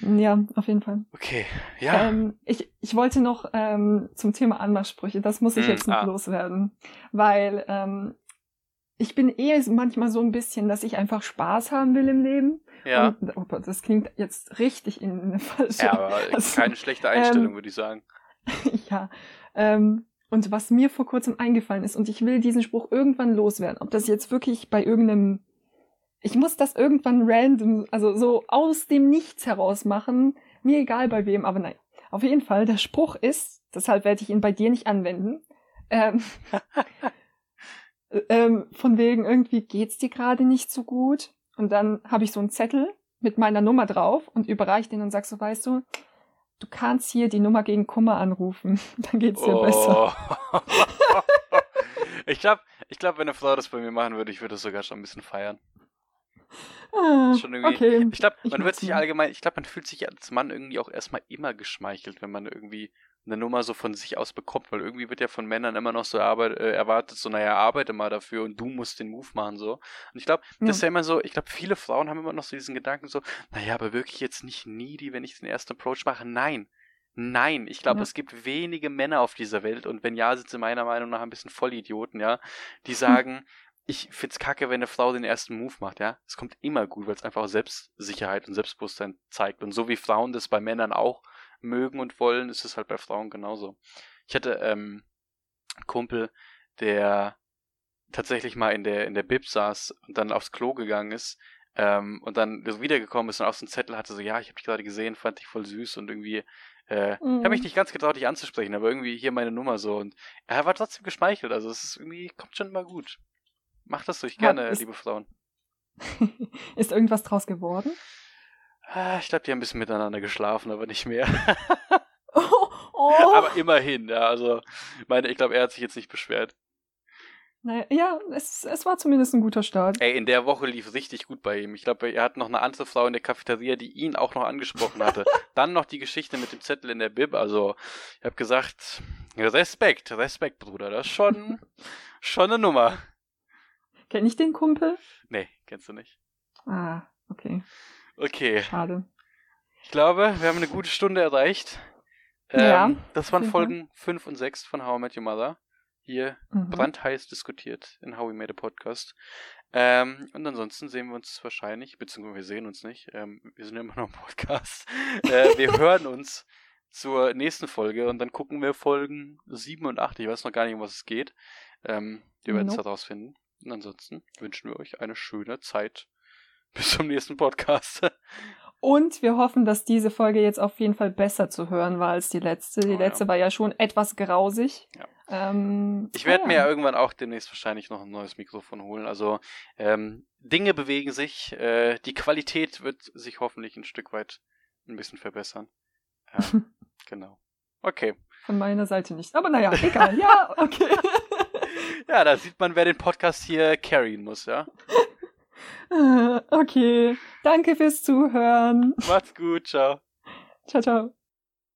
Ja, auf jeden Fall. Okay, ja. Ähm, ich, ich wollte noch ähm, zum Thema Anmachsprüche, das muss ich mm, jetzt noch ah. loswerden. Weil ähm, ich bin eher manchmal so ein bisschen, dass ich einfach Spaß haben will im Leben. Ja. Und, oh Gott, das klingt jetzt richtig in eine falsche. Ja, aber also, keine schlechte Einstellung, ähm, würde ich sagen. ja. Ähm, und was mir vor kurzem eingefallen ist, und ich will diesen Spruch irgendwann loswerden, ob das jetzt wirklich bei irgendeinem ich muss das irgendwann random, also so aus dem Nichts heraus machen. Mir egal bei wem, aber nein. Auf jeden Fall, der Spruch ist, deshalb werde ich ihn bei dir nicht anwenden. Ähm, ähm, von wegen, irgendwie geht's dir gerade nicht so gut. Und dann habe ich so einen Zettel mit meiner Nummer drauf und überreiche den und sag so, weißt du, du kannst hier die Nummer gegen Kummer anrufen. Dann geht's dir oh. besser. ich glaube, ich glaub, wenn eine Frau das bei mir machen würde, ich würde das sogar schon ein bisschen feiern. Ah, okay. Ich glaube, man wird sich allgemein, ich glaube, man fühlt sich als Mann irgendwie auch erstmal immer geschmeichelt, wenn man irgendwie eine Nummer so von sich aus bekommt, weil irgendwie wird ja von Männern immer noch so arbeit, äh, erwartet, so, naja, arbeite mal dafür und du musst den Move machen, so. Und ich glaube, ja. das ist ja immer so, ich glaube, viele Frauen haben immer noch so diesen Gedanken so, naja, aber wirklich jetzt nicht needy, wenn ich den ersten Approach mache. Nein. Nein, ich glaube, ja. es gibt wenige Männer auf dieser Welt und wenn ja, sind sie meiner Meinung nach ein bisschen Vollidioten, ja, die sagen, ich find's kacke, wenn eine Frau den ersten Move macht, ja. Es kommt immer gut, weil es einfach Selbstsicherheit und Selbstbewusstsein zeigt. Und so wie Frauen das bei Männern auch mögen und wollen, ist es halt bei Frauen genauso. Ich hatte ähm, einen Kumpel, der tatsächlich mal in der in der Bib saß und dann aufs Klo gegangen ist ähm, und dann wiedergekommen ist und so einen Zettel hatte so ja ich habe dich gerade gesehen fand dich voll süß und irgendwie äh, mhm. ich habe mich nicht ganz getraut dich anzusprechen aber irgendwie hier meine Nummer so und er war trotzdem geschmeichelt also es ist irgendwie kommt schon immer gut Macht das durch gerne, ja, liebe Frauen. ist irgendwas draus geworden? Ah, ich glaube, die haben ein bisschen miteinander geschlafen, aber nicht mehr. oh, oh. Aber immerhin, ja. Also, meine, ich glaube, er hat sich jetzt nicht beschwert. Naja, ja, es, es war zumindest ein guter Start. Ey, in der Woche lief richtig gut bei ihm. Ich glaube, er hat noch eine andere Frau in der Cafeteria, die ihn auch noch angesprochen hatte. Dann noch die Geschichte mit dem Zettel in der Bib. Also, ich habe gesagt, Respekt, Respekt, Bruder. Das ist schon, schon eine Nummer. Kenn ich den Kumpel? Nee, kennst du nicht. Ah, okay. Okay. Schade. Ich glaube, wir haben eine gute Stunde erreicht. Ähm, ja. Das waren Folgen 5 und 6 von How I Met Your Mother. Hier mhm. brandheiß diskutiert in How We Made a Podcast. Ähm, und ansonsten sehen wir uns wahrscheinlich, beziehungsweise wir sehen uns nicht, ähm, wir sind immer noch im Podcast. äh, wir hören uns zur nächsten Folge und dann gucken wir Folgen 7 und 8. Ich weiß noch gar nicht, um was es geht. Ähm, wir werden es nope. herausfinden. Und ansonsten wünschen wir euch eine schöne Zeit. Bis zum nächsten Podcast. Und wir hoffen, dass diese Folge jetzt auf jeden Fall besser zu hören war als die letzte. Die oh, letzte ja. war ja schon etwas grausig. Ja. Ähm, ich werde ah, mir ja irgendwann auch demnächst wahrscheinlich noch ein neues Mikrofon holen. Also ähm, Dinge bewegen sich. Äh, die Qualität wird sich hoffentlich ein Stück weit ein bisschen verbessern. Ähm, genau. Okay. Von meiner Seite nicht. Aber naja, egal. ja, okay. Ja, da sieht man, wer den Podcast hier carryen muss, ja. Okay. Danke fürs Zuhören. Macht's gut. Ciao. Ciao, ciao.